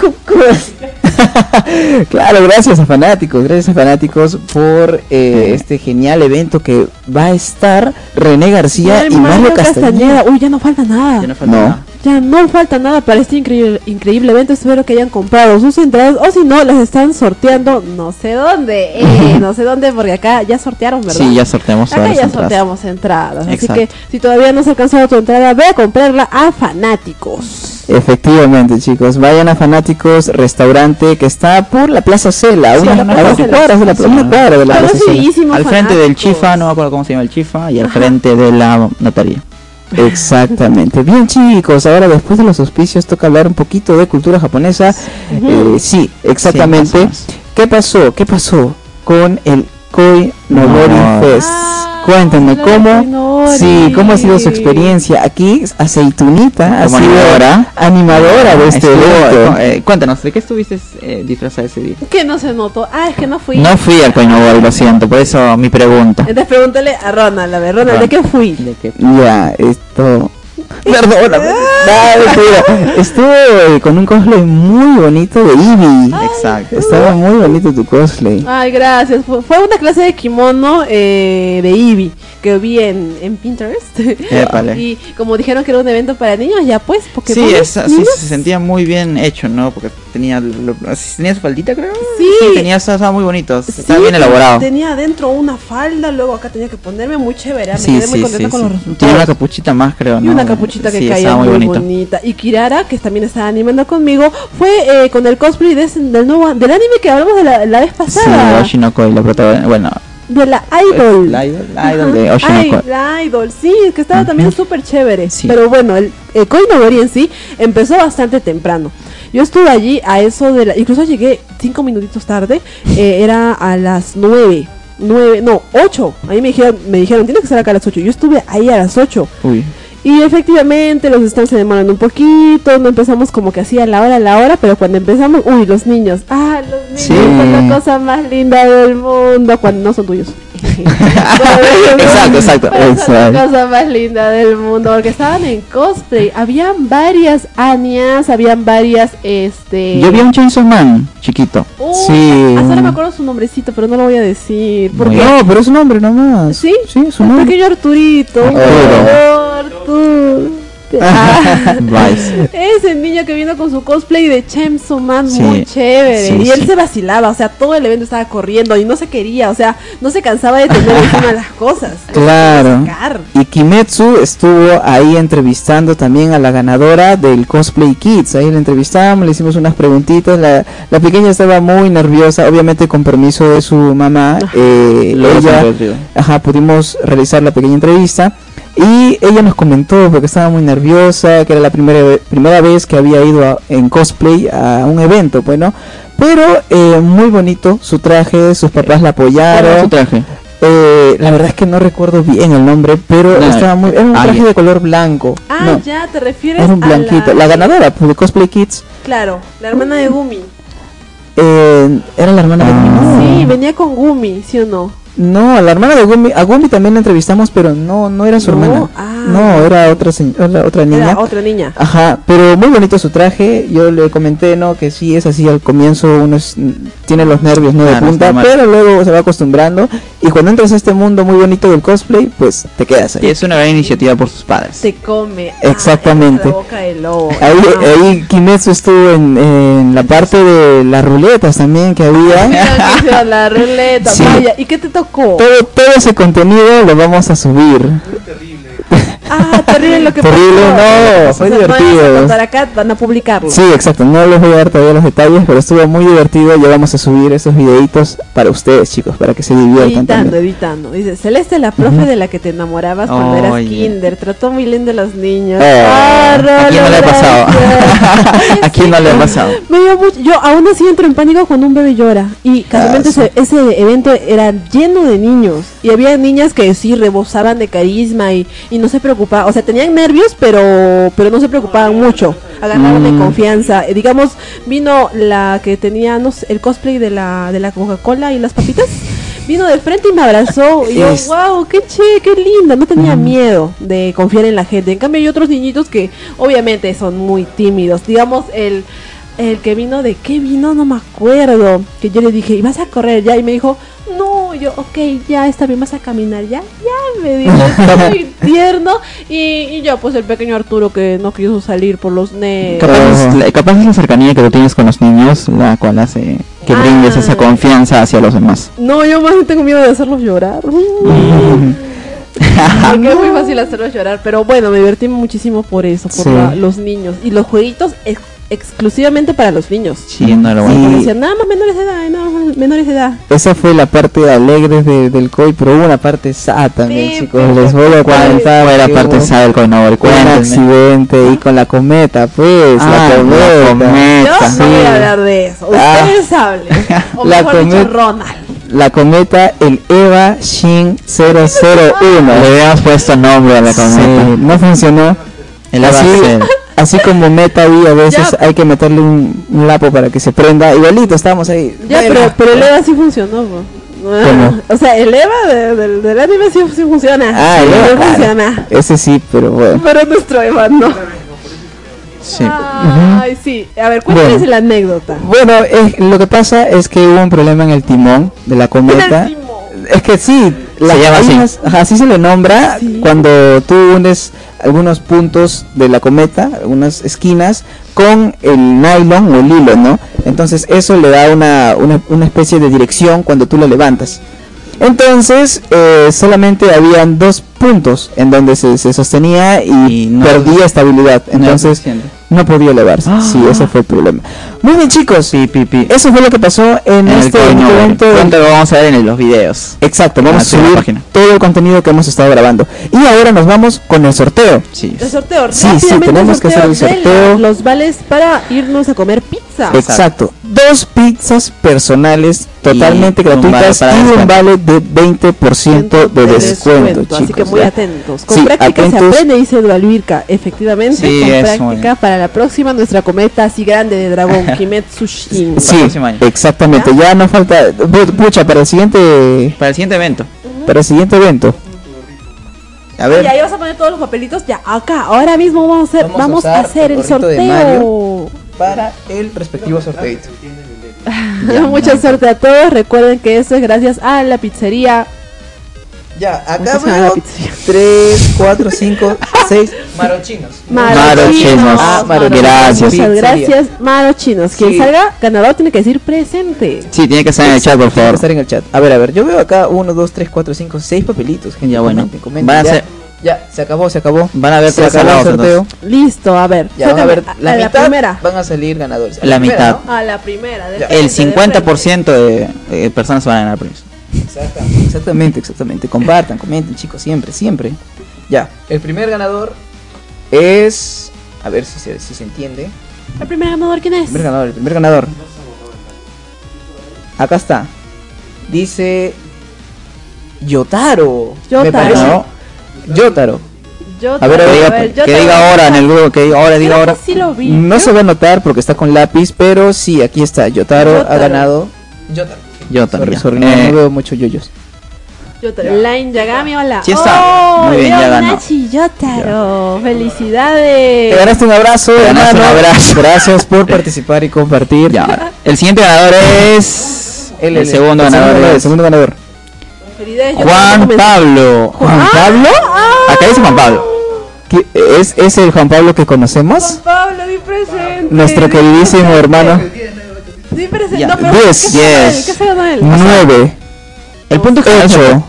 claro, gracias a fanáticos, gracias a fanáticos por eh, este genial evento que va a estar René García Ay, y Mario Castañeda. Uy, ya no falta nada. Ya no falta No. nada. Ya no falta nada para este increíble, increíble evento. Espero que hayan comprado sus entradas o si no, las están sorteando no sé dónde. Eh, no sé dónde, porque acá ya sortearon, ¿verdad? Sí, ya sorteamos Acá ya entradas. sorteamos entradas. Así Exacto. que si todavía no se ha alcanzado tu entrada, ve a comprarla a fanáticos. Efectivamente, chicos, vayan a Fanáticos Restaurante que está por la Plaza Cela, Sí, una, a dos cuadras de la, Sí. una cuadra de la Plaza Cela. Al frente del. Chifa, no me acuerdo cómo se llama el Chifa, y al frente de la notaría. Exactamente. Bien, chicos, ahora después de los auspicios toca hablar un poquito de cultura japonesa. Eh, sí, exactamente. Sí, menos. ¿Qué pasó? ¿Qué pasó con el Koi Nobori No. Fest? Ah, Cuéntame cómo, sí, cómo ha sido su experiencia. Aquí Aceitunita ha Como sido animadora. animadora de este Estuvo, evento. eh, cuéntanos, ¿de qué estuviste eh, disfrazada ese día? Que no se notó. Ah, es que no fui. No fui al Coinobori, lo siento, por eso mi pregunta. Entonces pregúntale a Ronald, a ver, Ronald, ¿de qué fui? ¿De qué? Ya, esto. Perdóname. No, mentira. Estuvo eh, con un cosplay muy bonito de Eevee. Exacto. Estaba muy bonito tu cosplay. Ay, gracias. Fue, una clase de kimono eh, de Eevee que vi en, en Pinterest. Épale. y como dijeron que era un evento para niños, ya pues, porque Sí, esa- sí, se sentía muy bien hecho, ¿no? Porque tenía, lo- tenía su faldita, creo. Sí. tenía, estaba muy bonito, estaba bien elaborado. Tenía adentro una falda, luego acá tenía que ponerme muy chévere. Me Sí, quedé muy sí, contenta sí, con sí. los resultados. Tiene una capuchita más, creo, y ¿no? una capuchita que Sí, caía muy, bonita. Y Kirara, que también estaba animando conmigo, fue eh, con el cosplay de del nuevo del anime que hablamos de la, la vez Sí, pasada. Oshinoko y la protagonista, bueno, de la Idol. la idol, la idol Ajá. de Ay, la Idol, sí, es que estaba también súper chévere. Sí. Pero bueno, el, el Koinobori en sí empezó bastante temprano. Yo estuve allí a eso de la. Incluso llegué cinco minutitos tarde. eh, era a las nueve. Nueve, no, ocho. Ahí me dijeron, me dijeron, tienes que estar acá a las ocho. Yo estuve ahí a las ocho. Uy, Y efectivamente los stands se demoran un poquito, no empezamos como que así a la hora, a la hora, pero cuando empezamos, uy, los niños, ah, los niños Sí. son la cosa más linda del mundo, cuando no son tuyos. Exacto, exacto. Son la cosa más linda del mundo, porque estaban en cosplay, habían varias Anias, habían varias, este... yo vi a un Chainsaw Man chiquito. Uy, Sí. Hasta ahora me acuerdo su nombrecito, pero no lo voy a decir, porque... No, pero es un nombre nomás. ¿Sí? Sí, es un Un nombre. pequeño Arturito. Arturo. Arturo. Ah. Vice. Niño que vino con su cosplay de Chainsaw Man Sí, muy chévere. sí, y él sí. se vacilaba, o sea, todo el evento estaba corriendo y no se quería, o sea, no se cansaba de tener encima las cosas. Claro. Y Kimetsu estuvo ahí entrevistando también a la ganadora del Cosplay Kids. Ahí la entrevistamos, le hicimos unas preguntitas. La, la pequeña estaba muy nerviosa, obviamente con permiso de su mamá. eh, ella, ajá, pudimos realizar la pequeña entrevista. Y ella nos comentó, porque estaba muy nerviosa, que era la primera, primera vez que había ido a- en cosplay a un evento, bueno. Pero eh, muy bonito su traje, sus papás la ¿Cuál era apoyaron. su traje? Eh, la verdad es que no recuerdo bien el nombre, pero No, estaba muy, era un ah, traje de color blanco. Ah, no, ya, te refieres era un a blanquito. La, la... ganadora pues, de Cosplay Kids Claro, la hermana de Gumi. eh, era la hermana de Gumi. No. Sí, venía con Gumi, ¿sí o no? No, a la hermana de Gumi, a Gumi también la entrevistamos, pero no, no era su No, hermana. ah. No, era otra, era otra niña. Era otra niña. Ajá, pero muy bonito su traje. Yo le comenté, ¿no? Que sí es así al comienzo, uno es- tiene los nervios, ¿no? De punta, pero luego se va acostumbrando. Y cuando entras a este mundo muy bonito del cosplay, pues te quedas Y ahí. es una gran iniciativa por sus padres. Se come. Exactamente. Ah, la boca del lobo. Ahí, Ah. ahí Kimetsu estuvo en, en la parte de las ruletas también que había. Que la ruleta, Sí. vaya. ¿Y qué te tocó? todo, todo ese contenido lo vamos a subir. Ah, terrible lo que Terrible, pasó. no, O fue sea, No divertido. vamos a contar acá, van a publicarlo. Sí, exacto, no les voy a dar todavía los detalles, pero estuvo muy divertido. Ya vamos a subir esos videitos para ustedes, chicos, para que se diviertan Editando, también. editando. Dice, Celeste, la profe de la que te enamorabas cuando eras Oye. kinder, trató muy lindo a los niños. Eh, Ah, ¿A quién no le ha Rolo, pasado? ¿A quién no le ha pasado? Me dio mucho, yo aún así entro en pánico cuando un bebé llora y casualmente Ah, sí. ese evento era lleno de niños y había niñas que sí rebosaban de carisma y, y no se preocupaban, o sea, tenían nervios pero pero no se preocupaban mucho, agarraban de Mm. confianza. Eh, digamos, vino la que tenía no sé, el cosplay de la de la Coca-Cola y las papitas. Vino de frente y me abrazó y yo, wow, qué che, qué linda, no tenía miedo de confiar en la gente. En cambio hay otros niñitos que obviamente son muy tímidos. Digamos, el, el que vino de qué vino, no me acuerdo. Que yo le dije, ¿y vas a correr ya? Y me dijo, no, yo, ok, ya está bien, vas a caminar ya. Ya me dijo, muy tierno. Y, y yo, pues el pequeño Arturo que no quiso salir por los nervios. Capaz, es la- capaz es la cercanía que tú tienes con los niños la cual hace que Ah. brindes esa confianza hacia los demás. No, yo más tengo miedo de hacerlos llorar. Porque es muy fácil hacerlos llorar. Pero bueno, me divertí muchísimo por eso, por Sí. la- los niños. Y los jueguitos exclusivamente para los niños. Sí, no lo Sí. decían, nada más menores de edad, nada más menores de edad. Esa fue la parte alegre de- del COI, pero hubo una parte sad también, Sí, chicos. pero Les voy a ¿Cuál contar. fue la parte sad del Coinobor? Un accidente y con la cometa, pues, Ah, la la cometa. cometa. Yo Sí. no voy a hablar de eso. Ah. Ustedes hablen. O La mejor dicho, Ronald. La cometa, el EVA Shin 001. Le habíamos puesto nombre a la Sí, cometa. no funcionó. El así. Así como Meta y a veces Ya. hay que meterle un, un lapo para que se prenda. Igualito, estábamos ahí. Ya, pero, pero el EVA sí funcionó. po. ¿Cómo? O sea, el EVA de- del, del anime sí, sí funciona. Ah, el EVA, claro. funciona. Ese sí, pero bueno. Pero nuestro EVA no. Sí. Ay, sí. A ver, cuéntales Bueno. la anécdota. Bueno, es- lo que pasa es que hubo un problema en el timón de la cometa. En el timón. Es que sí, la llama así. así se le nombra Sí. cuando tú unes algunos puntos de la cometa, algunas esquinas, con el nylon o el hilo, ¿no? Entonces eso le da una, una, una especie de dirección cuando tú lo levantas. Entonces eh, solamente habían dos puntos en donde se, se sostenía y, Y no- perdía estabilidad. No Entonces suficiente. No podía elevarse. Ah. Sí, ese fue el problema. Muy bien chicos, Pi, pi, pi. eso fue lo que pasó en, En el este evento. Pronto lo vamos a ver en los videos. Exacto, vamos Ah, a subir página. todo el contenido que hemos estado grabando. Y ahora nos vamos con el sorteo. Sí. El sorteo. Sí, sí, tenemos el que hacer el sorteo. la- los vales para irnos a comer pizza. Exacto. Dos pizzas personales totalmente Y gratuitas y un descuento. vale de 20% de descuento, chicos. Así que muy ¿ya? atentos. Con Sí, práctica se atentos. aprende, dice Dualvirka. Efectivamente, Sí, con práctica muy- para la próxima nuestra cometa así grande de dragón, Kimetsu Shin. Sí, exactamente. Ya no falta pu- pucha para el siguiente Para el siguiente evento. para el siguiente evento. A ver, Ya, ahí vas a poner todos los papelitos ya acá. Ahora mismo vamos a hacer, Vamos a vamos a, usar hacer el de sorteo. Para el respectivo sorteo. Mucha suerte a todos. Recuerden que esto es gracias a la pizzería. Ya, ¿Cómo acá veo pizzería? 3, 4, 5, 6 marochinos. Marochinos. Ah, marochinos. Gracias. Muchas gracias, Marochinos. Quien Sí. salga ganador tiene que decir presente. Sí, tiene que estar en el chat, por Tiene que favor. estar en el chat. A ver, a ver, yo veo acá 1, 2, 3, 4, 5, 6 papelitos. gente. Ya, bueno. Comenten, comenten. Van a ya, ser- ya, se acabó, se acabó. Van a haber se tres acabó el sorteo. Listo, a ver. Ya, van a ver, la a la mitad primera. van a salir ganadores. A La primera, mitad. ¿no? A la primera. de frente, El de 50% de eh, personas van a ganar premios. Exactamente, exactamente, exactamente. Compartan, comenten, chicos, siempre, siempre. Ya, el primer ganador es. A ver si se, si se entiende. ¿El primer ganador quién El es? primer ganador, el primer ganador. Acá está. Dice. Yotaro. Yotaro. Me parece. Yotaro. Yo A ver, diga, ver, que diga ahora en el grupo, que diga ahora, diga ahora. sí lo vi. No se va a notar porque está con lápiz, pero sí, aquí está. Yotaro, ha Yotaro. ganado. Yotaro. Yo Sorry, también. sorry, Eh, no veo mucho yoyos. Yotaro. Line Yagami, hola. Sí está. Oh, Muy bien, ya ganó. Nachi Yotaro. Felicidades. Te ganaste un abrazo, Te ganaste hermano. un abrazo. Gracias por participar y compartir. ya. El siguiente ganador es. El, segundo el ganador segundo, el es. segundo ganador. Felicidades, Yotaro. Juan Pablo. ¿Juan Pablo? Acá dice Juan Pablo. ¿Qué- ¿Es, ¿Es el Juan Pablo que conocemos? Juan Pablo, di presente. Nuestro queridísimo hermano. Di presente. No, pero Diez. ¿qué se ganó él? ¿Qué se ganó él? Nueve. El punto que Ocho.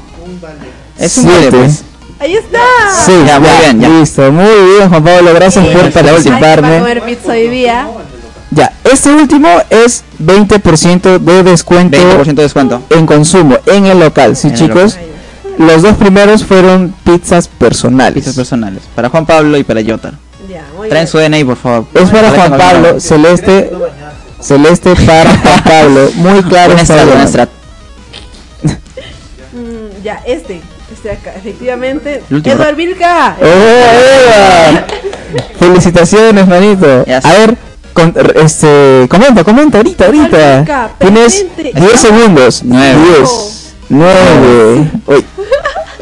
es un vale, pues. Ahí está. Sí, Ya, muy bien, ya. Listo, muy bien, Juan Pablo. Gracias por Ay, va a participarme. comer pizza hoy día. Ya, este último es 20% de descuento 20% de descuento. en consumo en el local. Sí, En chicos. Los dos primeros fueron pizzas personales. Pizzas personales. Para Juan Pablo y para Yotaro. Ya, Traen su DNI, por favor. Es para Juan Pablo, celeste. Celeste para Juan Pablo. Muy claro. Mm, ya, este. Este acá, efectivamente. Edward Vilca. ¡Oh! Felicitaciones, manito. A ver, con- este, comenta, comenta ahorita, ahorita. Tienes presente. 10 segundos. Nueve. 10, 9,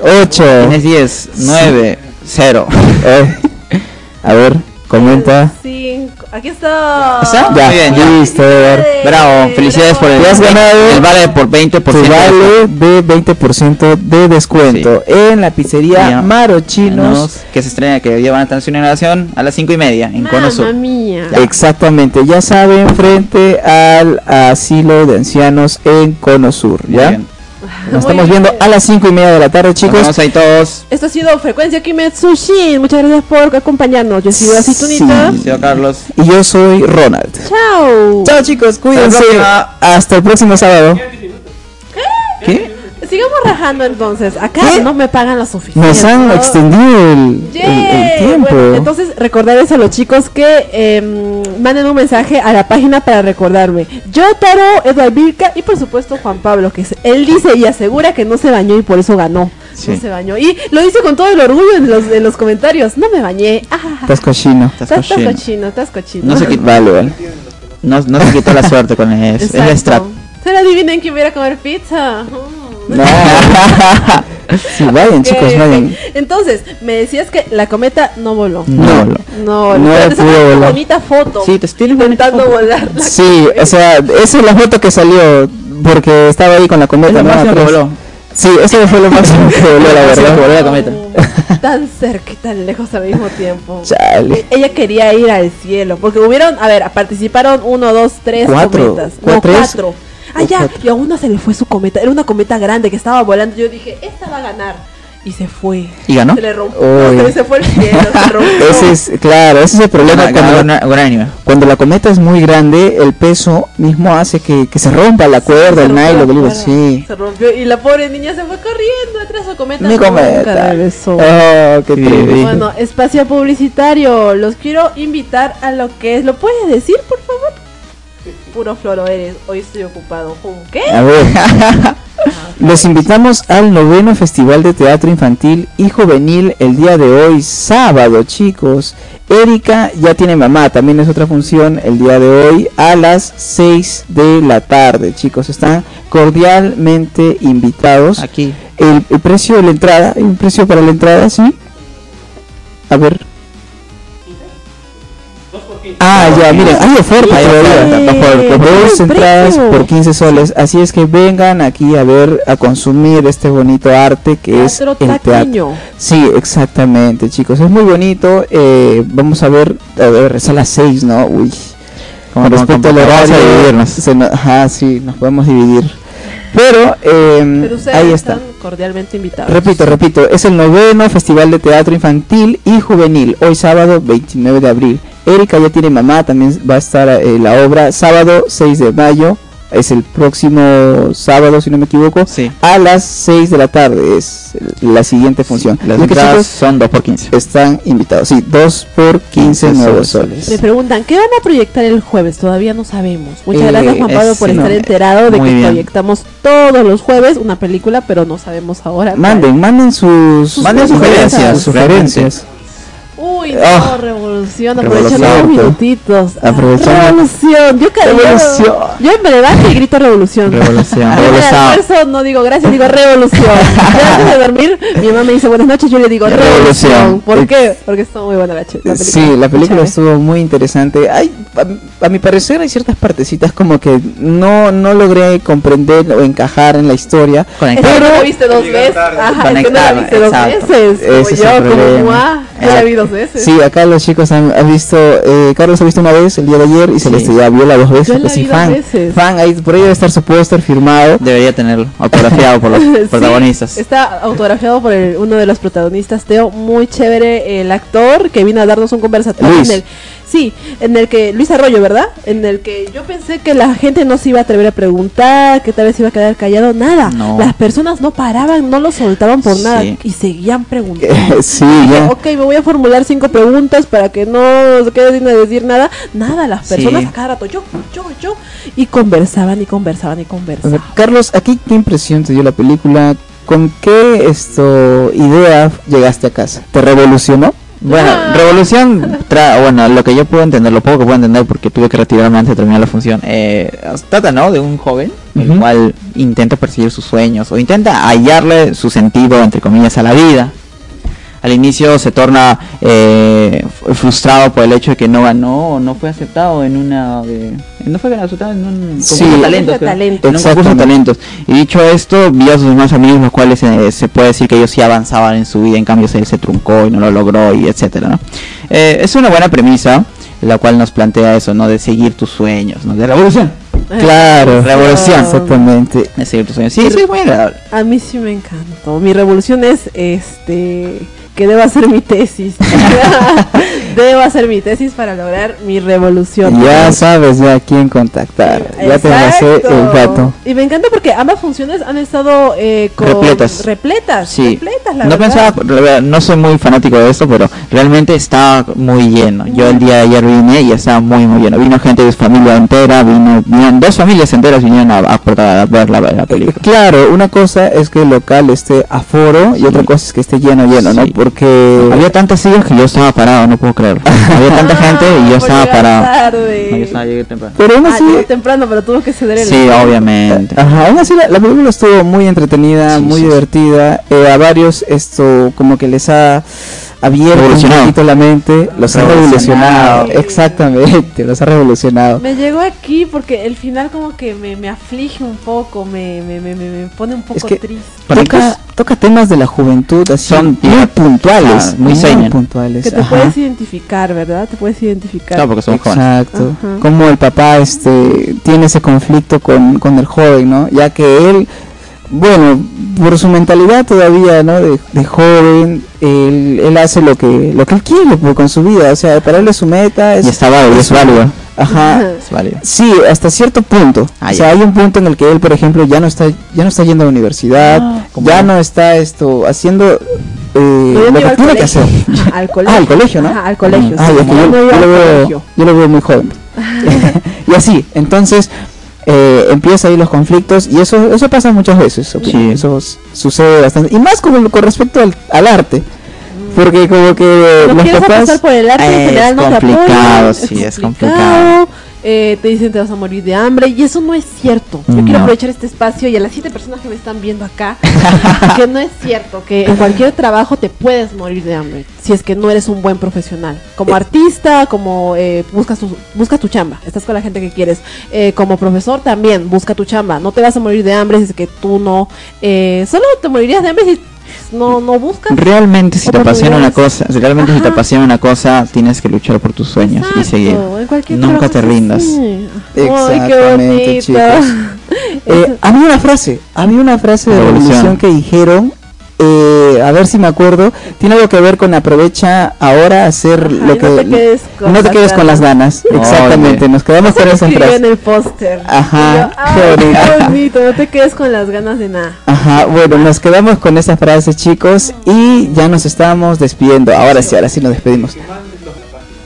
8. Tienes 10, 9, 0. A ver, comenta. Cinco. Aquí está. ¿Está? Ya, Muy bien, ya. listo. Bravo, felicidades por el, Te has ganado el vale por 20%. Tu vale de 20% de descuento en la pizzería. Marochinos. que se estrena, que llevan a su inauguración a las 5 y media en Cono Sur. mía. Exactamente, ya saben, frente al asilo de ancianos en Cono Sur, Muy ¿ya? bien. Nos Muy estamos bien. viendo a las 5 y media de la tarde, Nos chicos. vemos ahí todos. Esto ha sido Frecuencia Kimetsu Shin. Muchas gracias por acompañarnos. Yo he sido así, Tunita. Sí. Señor Carlos. Y yo soy Ronald. Chao. Chao, chicos, cuídense. Hasta el próximo sábado. ¿Qué? Sigamos rajando entonces. Acá ¿Qué? no me pagan lo suficiente. Nos han ¿no? extendido el, el- el Yay. tiempo. Bueno, entonces recordarles a los chicos que em, manden un mensaje a la página para recordarme. Yo, Taro, Edward Vilca y por supuesto Juan Pablo, que se- él dice y asegura que no se bañó y por eso ganó. Sí. No se bañó. Y lo dice con todo el orgullo en los, en los comentarios. No me bañé. Ah, Estás cochino. Estás cochino. cochino, estás cochino. No sé qué- Vale, vale. No, no se quitó la suerte con eso. Es Exacto. el strat. Solo adivinen quién viera a comer pizza. Mm. No. sí, vayan, Ok, chicos, vayan. Entonces, me decías que la cometa no voló. No. No, No pero te bonita foto. Sí, te estoy intentando volar. la Sí, o sea, esa es la foto que salió porque estaba ahí con la cometa. Es lo ¿no? Atrás. voló. Sí, eso fue lo máximo que voló, la verdad. voló la cometa. Tan cerca y tan lejos al mismo tiempo. Chale. E- Ella quería ir al cielo, porque hubieron, a ver, participaron uno, dos, tres Cuatro. cometas. No, ¿Cuatro es? cuatro. Ah, ya, y a una se le fue su cometa. Era una cometa grande que estaba volando. Yo dije, esta va a ganar. Y se fue. ¿Y ganó? Se le rompió. Se fue el cielo, se rompió. Ese es, claro, ese es el problema cuando, una- anime. cuando la cometa es muy grande, el peso mismo hace que, que se rompa la cuerda, Se el rompió nylon, sí. Se rompió y la pobre niña se fue corriendo detrás de su cometa. Mi cometa. Oh, qué Sí. Bueno, espacio publicitario. Los quiero invitar a lo que es. ¿Lo puedes decir, por favor? Puro floro eres. Hoy estoy ocupado. ¿Con qué? A ver. Los invitamos al noveno Festival de Teatro Infantil y Juvenil el día de hoy, sábado, chicos. Erika ya tiene mamá, también es otra función el día de hoy a las 6 de la tarde, chicos. Están cordialmente invitados. Aquí. El, el precio de la entrada, ¿hay un precio para la entrada, sí? A ver. Ah, ya, miren, hay oferta Hay todavía. oferta, dos por- Por dos ¡Qué entradas por 15 soles. Así es que vengan aquí a ver, a consumir este bonito arte que es el teatro. Sí, exactamente, chicos. Es muy bonito. eh, vamos a ver, a ver, es a las 6, ¿no? Uy. Con respecto al horario, se no- ajá, sí, nos podemos dividir. Pero, eh, Pero ustedes ahí está. están cordialmente invitados. Repito, repito, es el noveno Festival de Teatro Infantil y Juvenil, hoy sábado 29 de abril. Erika ya tiene mamá, también va a estar eh, la obra sábado 6 de mayo Es el próximo sábado, si no me equivoco, Sí. a las 6 de la tarde. Es la siguiente función. Las entradas son 2 por 15. están invitados. Sí, 2 por 15 15 nuevos soles. soles. Me preguntan, ¿qué van a proyectar el jueves? Todavía no sabemos. Muchas Eh, gracias Juan Pablo es- por estar no, enterado de que bien. proyectamos todos los jueves una película, pero no sabemos ahora. cuál. Manden, manden sus, Manden sugerencias. sugerencias, sugerencias. Uy, no, Oh. revolución, aprovechando unos minutitos. Ah. Revolución, yo cariño. Revolución. Yo en verdad que grito revolución. Revolución. Revolución. no digo gracias, digo revolución. Ya antes de dormir, mi mamá me dice buenas noches, yo le digo revolución. Revolución. ¿Por qué? Porque está muy buena la, la película. Sí, la película Chévere. estuvo muy interesante. Hay, a, a mi parecer hay ciertas partecitas como que no, no logré comprender o encajar en la historia. Conectar. que no viste dos veces. Ajá, es que no la Conectar, viste dos veces. Como yo, como. Mua, yo la vi dos veces. Sí, acá los chicos han, han visto, eh, Carlos ha visto una vez el día de ayer y Celeste ya vio la dos veces. Yo la pues sí, vi dos fan, veces. fan, ahí, por ahí debe estar su póster firmado. Debería tenerlo autografiado por los Sí, protagonistas. está autografiado por el- uno de los protagonistas, Teo, muy chévere el actor que vino a darnos un conversatorio Luis. en el sí, en el que Luis Arroyo, ¿verdad? En el que yo pensé que la gente no se iba a atrever a preguntar, que tal vez iba a quedar callado, nada. No. Las personas no paraban, no lo soltaban por Sí. nada y seguían preguntando. sí, Dije, ya. ok, me voy a formular cinco preguntas para que no se quede sin decir nada. Nada, las Sí. personas a cada rato, yo, yo, yo, y conversaban y conversaban y conversaban. ver, Carlos, ¿aquí qué impresión te dio la película? ¿Con qué esto idea llegaste a casa? ¿Te revolucionó? Bueno, Ah. Revolución, tra- bueno, lo que yo puedo entender, lo poco que puedo entender porque tuve que retirarme antes de terminar la función, eh, trata, ¿no? De un joven, el Ujú. cual intenta perseguir sus sueños o intenta hallarle su sentido, entre comillas, a la vida. Al inicio se torna eh, frustrado por el hecho de que no ganó o no fue aceptado en una... de- no fue aceptado en un Sí. concurso de talentos. De talentos. En un concurso de talentos. Y dicho esto, vio a sus demás amigos, los cuales eh, se puede decir que ellos sí avanzaban en su vida, en cambio él se truncó y no lo logró, y etcétera, ¿no? Eh, es una buena premisa, la cual nos plantea eso, ¿no? De seguir tus sueños, ¿no? De revolución. Claro, Revolución. Exactamente. De seguir tus sueños. Sí, sí, es muy agradable. A mí sí me encantó. Mi revolución es este que deba ser mi tesis. deba ser mi tesis para lograr mi revolución. Ya sabes ya a quién contactar. Ya te pasé el dato. Y me encanta porque ambas funciones han estado eh, con Repletas. repletas, Sí. repletas, la no verdad. pensaba, la verdad, no soy muy fanático de esto, pero realmente está muy lleno. Yo el día de ayer vine y estaba muy muy lleno. Vino gente de su familia entera, vino, vinieron dos familias enteras vinieron a, a- a ver la, la película. Claro, una cosa es que el local esté aforo y otra cosa es que esté lleno, lleno, ¿no? Sí. Porque Había tantas sillas que yo estaba parado, no puedo Había tanta gente y yo Ah, por estaba parado. tarde. No, yo estaba llegué temprano. Pero aún Ah, así, llegó temprano, pero tuvo que ceder el Sí, obviamente. Ajá, aún así la, la película estuvo muy entretenida, Sí, muy sí, sí. divertida. eh, a varios esto como que les ha abierto un poquito la mente, los ha Revolucionado. Exactamente, los ha revolucionado. Me llegó aquí porque el final como que me, me aflige un poco, me, me, me, me- me pone un poco Es que- triste. Toca, toca temas de la juventud así Son muy puntuales, ah, muy seinen. puntuales. Que te ajá. puedes identificar, ¿verdad? Te puedes identificar. Claro, porque jóvenes. Exacto. Ajá. Como el papá este tiene ese conflicto con, con el joven, ¿no? Ya que él, bueno, por su mentalidad todavía, ¿no? De, de joven, él, él hace lo que lo que él quiere pues, con su vida. O sea, para él es su meta. Es, Y está válido, es válido. Ajá. Es válido. Sí, hasta cierto punto. Ah, o sea, ya. hay un punto en el que él, por ejemplo, ya no está ya no está yendo a la universidad, Ah, ¿cómo ya no? está esto haciendo eh, lo que al tiene que colegio. hacer. Al colegio. Ah, al colegio, ¿no? Ajá, al colegio. Ah, sí. yo, lo al veo, colegio. yo lo veo muy joven. y así, entonces eh, empieza ahí los conflictos y eso eso pasa muchas veces. opino. Sí. Eso sucede bastante. Y más con, con respecto al, al arte. Porque como que los papás... por el arte en Es general no te complicado, apoyan, sí, es complicado, eh, te dicen te vas a morir de hambre y eso no es cierto. Yo quiero aprovechar este espacio y a las siete personas que me están viendo acá que no es cierto que en cualquier trabajo te puedes morir de hambre si es que no eres un buen profesional. Como artista, como eh, buscas tu buscas tu chamba, estás con la gente que quieres. Eh, como profesor también busca tu chamba. No te vas a morir de hambre si es que tú no eh, solo te morirías de hambre si no no buscas. Realmente si te apasiona una cosa, si realmente si te apasiona una cosa, tienes que luchar por tus sueños y seguir. Nunca te rindas. así. Exactamente, Ay, qué chicos. Eh, había una frase, había una frase de Revolución. revolución que dijeron eh, a ver si me acuerdo, tiene algo que ver con aprovecha ahora hacer Ajá, lo que no te quedes con no te las quedes con las ganas. Exactamente, nos quedamos con esa escribió en frase. el póster. Ajá, yo, "Ay, qué bonito". qué bonito, no te quedes con las ganas de nada. Ajá, bueno, nos quedamos con esa frase, chicos, y ya nos estamos despidiendo. Ahora sí, ahora sí nos despedimos.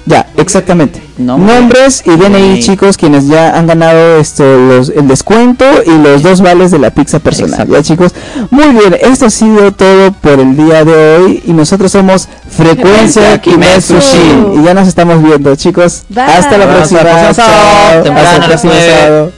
Ya, exactamente. Nombre. Nombres y DNI, chicos, quienes ya han ganado esto, los, el descuento y los dos vales de la pizza personal. Exacto. Ya, chicos. Muy bien, esto ha sido todo por el día de hoy y nosotros somos Frecuencia Kimetsu. Kimetsu y ya nos estamos viendo, chicos. Bye. Hasta la próxima. Hasta el próximo sábado.